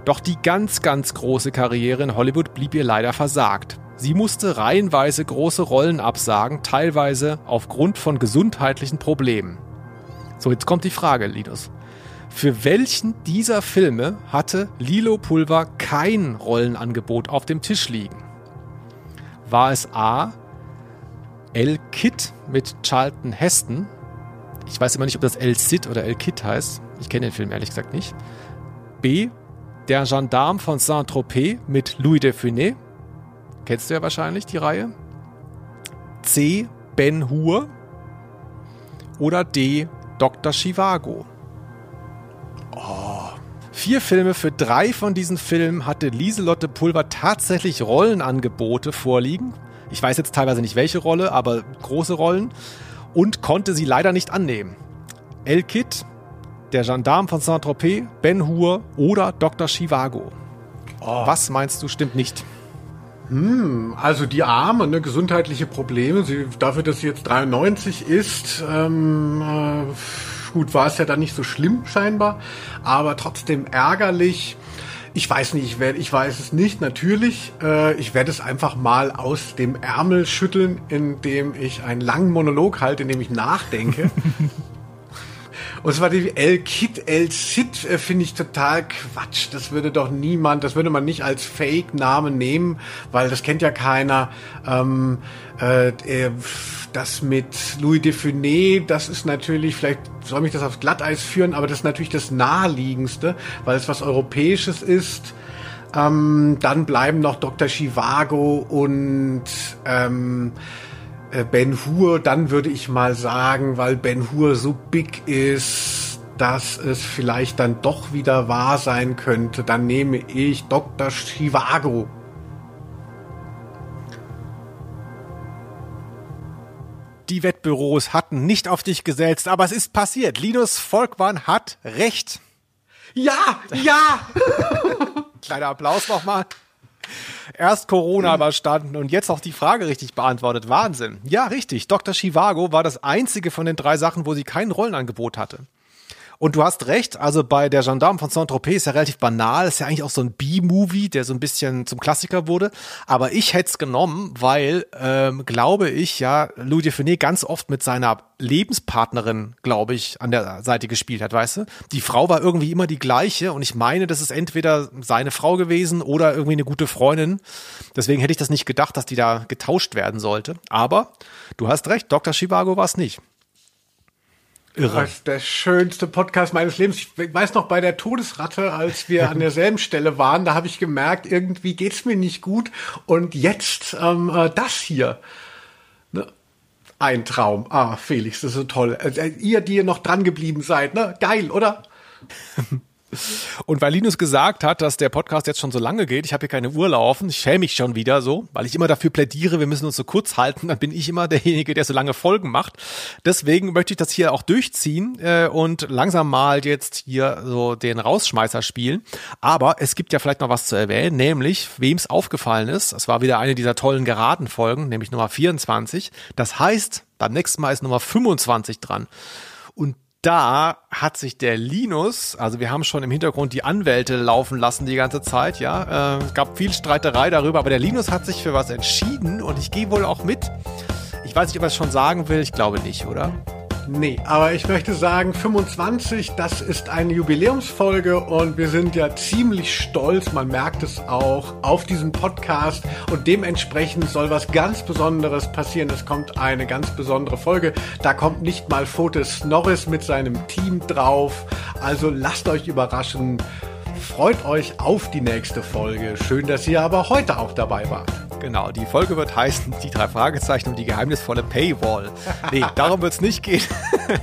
Doch die ganz, ganz große Karriere in Hollywood blieb ihr leider versagt. Sie musste reihenweise große Rollen absagen, teilweise aufgrund von gesundheitlichen Problemen. So, jetzt kommt die Frage, Linus. Für welchen dieser Filme hatte Lilo Pulver kein Rollenangebot auf dem Tisch liegen? War es A. El Kid mit Charlton Heston? Ich weiß immer nicht, ob das El Cid oder El Kid heißt. Ich kenne den Film ehrlich gesagt nicht. B. Der Gendarme von Saint-Tropez mit Louis de Funès. Kennst du ja wahrscheinlich die Reihe. C. Ben Hur. Oder D. Dr. Chivago. Oh. Vier Filme für drei von diesen Filmen hatte Lieselotte Pulver tatsächlich Rollenangebote vorliegen. Ich weiß jetzt teilweise nicht welche Rolle, aber große Rollen. Und konnte sie leider nicht annehmen. El Kid, der Gendarme von Saint-Tropez, Ben Hur oder Dr. Chivago. Oh. Was meinst du stimmt nicht? Hm, also die Arme, ne, gesundheitliche Probleme. Sie, dafür, dass sie jetzt 93 ist, ähm, äh, gut, war es ja dann nicht so schlimm scheinbar, aber trotzdem ärgerlich. Ich weiß nicht, ich, werde, ich weiß es nicht, natürlich. Äh, ich werde es einfach mal aus dem Ärmel schütteln, indem ich einen langen Monolog halte, in dem ich nachdenke. *laughs* Und zwar die El Kid, El Cid äh, finde ich total Quatsch. Das würde doch niemand, das würde man nicht als Fake-Name nehmen, weil das kennt ja keiner. Ähm, äh, das mit Louis de Funès, das ist natürlich, vielleicht soll mich das aufs Glatteis führen, aber das ist natürlich das naheliegendste, weil es was Europäisches ist. Ähm, dann bleiben noch Dr. Chivago und ähm, äh, Ben Hur, dann würde ich mal sagen, weil Ben Hur so big ist, dass es vielleicht dann doch wieder wahr sein könnte, dann nehme ich Dr. Chivago. Die Wettbüros hatten nicht auf dich gesetzt, aber es ist passiert. Linus Volkmann hat recht. Ja, ja! *laughs* Kleiner Applaus nochmal. Erst Corona überstanden und jetzt auch die Frage richtig beantwortet. Wahnsinn. Ja, richtig. Dr. Chivago war das einzige von den drei Sachen, wo sie kein Rollenangebot hatte. Und du hast recht, also bei der Gendarme von Saint-Tropez ist ja relativ banal, ist ja eigentlich auch so ein B-Movie, der so ein bisschen zum Klassiker wurde. Aber ich hätte es genommen, weil, ähm, glaube ich, ja, Louis de Funès ganz oft mit seiner Lebenspartnerin, glaube ich, an der Seite gespielt hat, weißt du? Die Frau war irgendwie immer die gleiche und ich meine, das ist entweder seine Frau gewesen oder irgendwie eine gute Freundin. Deswegen hätte ich das nicht gedacht, dass die da getauscht werden sollte. Aber du hast recht, Dr. Chivago war es nicht. Irre. Das ist der schönste Podcast meines Lebens. Ich weiß noch bei der Todesratte, als wir an derselben Stelle waren, da habe ich gemerkt, irgendwie geht's mir nicht gut. Und jetzt ähm, äh, das hier. Ne? Ein Traum. Ah, Felix, das ist so toll. Äh, ihr, die ihr noch dran geblieben seid, ne? Geil, oder? *laughs* Und weil Linus gesagt hat, dass der Podcast jetzt schon so lange geht, ich habe hier keine Uhr laufen, ich schäme mich schon wieder so, weil ich immer dafür plädiere, wir müssen uns so kurz halten, dann bin ich immer derjenige, der so lange Folgen macht. Deswegen möchte ich das hier auch durchziehen äh, und langsam mal jetzt hier so den Rausschmeißer spielen. Aber es gibt ja vielleicht noch was zu erwähnen, nämlich wem es aufgefallen ist. Es war wieder eine dieser tollen geraden Folgen, nämlich Nummer 24. Das heißt, beim nächsten Mal ist Nummer 25 dran. Und da hat sich der Linus, also wir haben schon im Hintergrund die Anwälte laufen lassen die ganze Zeit, ja. Äh, es gab viel Streiterei darüber, aber der Linus hat sich für was entschieden und ich gehe wohl auch mit. Ich weiß nicht, ob er es schon sagen will, ich glaube nicht, oder? Nee, aber ich möchte sagen, 25, das ist eine Jubiläumsfolge und wir sind ja ziemlich stolz, man merkt es auch, auf diesen Podcast und dementsprechend soll was ganz Besonderes passieren. Es kommt eine ganz besondere Folge. Da kommt nicht mal Fotis Norris mit seinem Team drauf. Also lasst euch überraschen. Freut euch auf die nächste Folge. Schön, dass ihr aber heute auch dabei wart. Genau, die Folge wird heißen Die drei Fragezeichen und die geheimnisvolle Paywall. Nee, *laughs* darum wird es nicht gehen.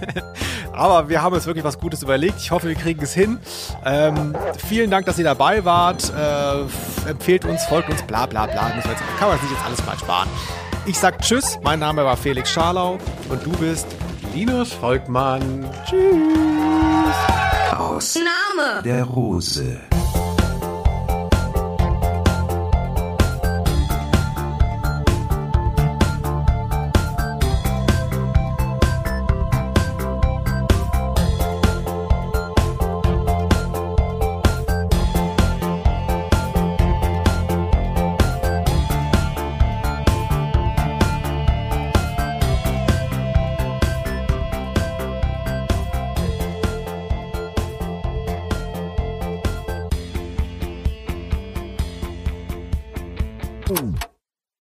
*laughs* Aber wir haben uns wirklich was Gutes überlegt. Ich hoffe, wir kriegen es hin. Ähm, vielen Dank, dass ihr dabei wart. Äh, empfehlt uns, folgt uns, bla bla bla. Jetzt, kann man sich jetzt alles mal sparen. Ich sag Tschüss, mein Name war Felix Scharlau und du bist Linus Volkmann. Tschüss. Aus Name der Rose.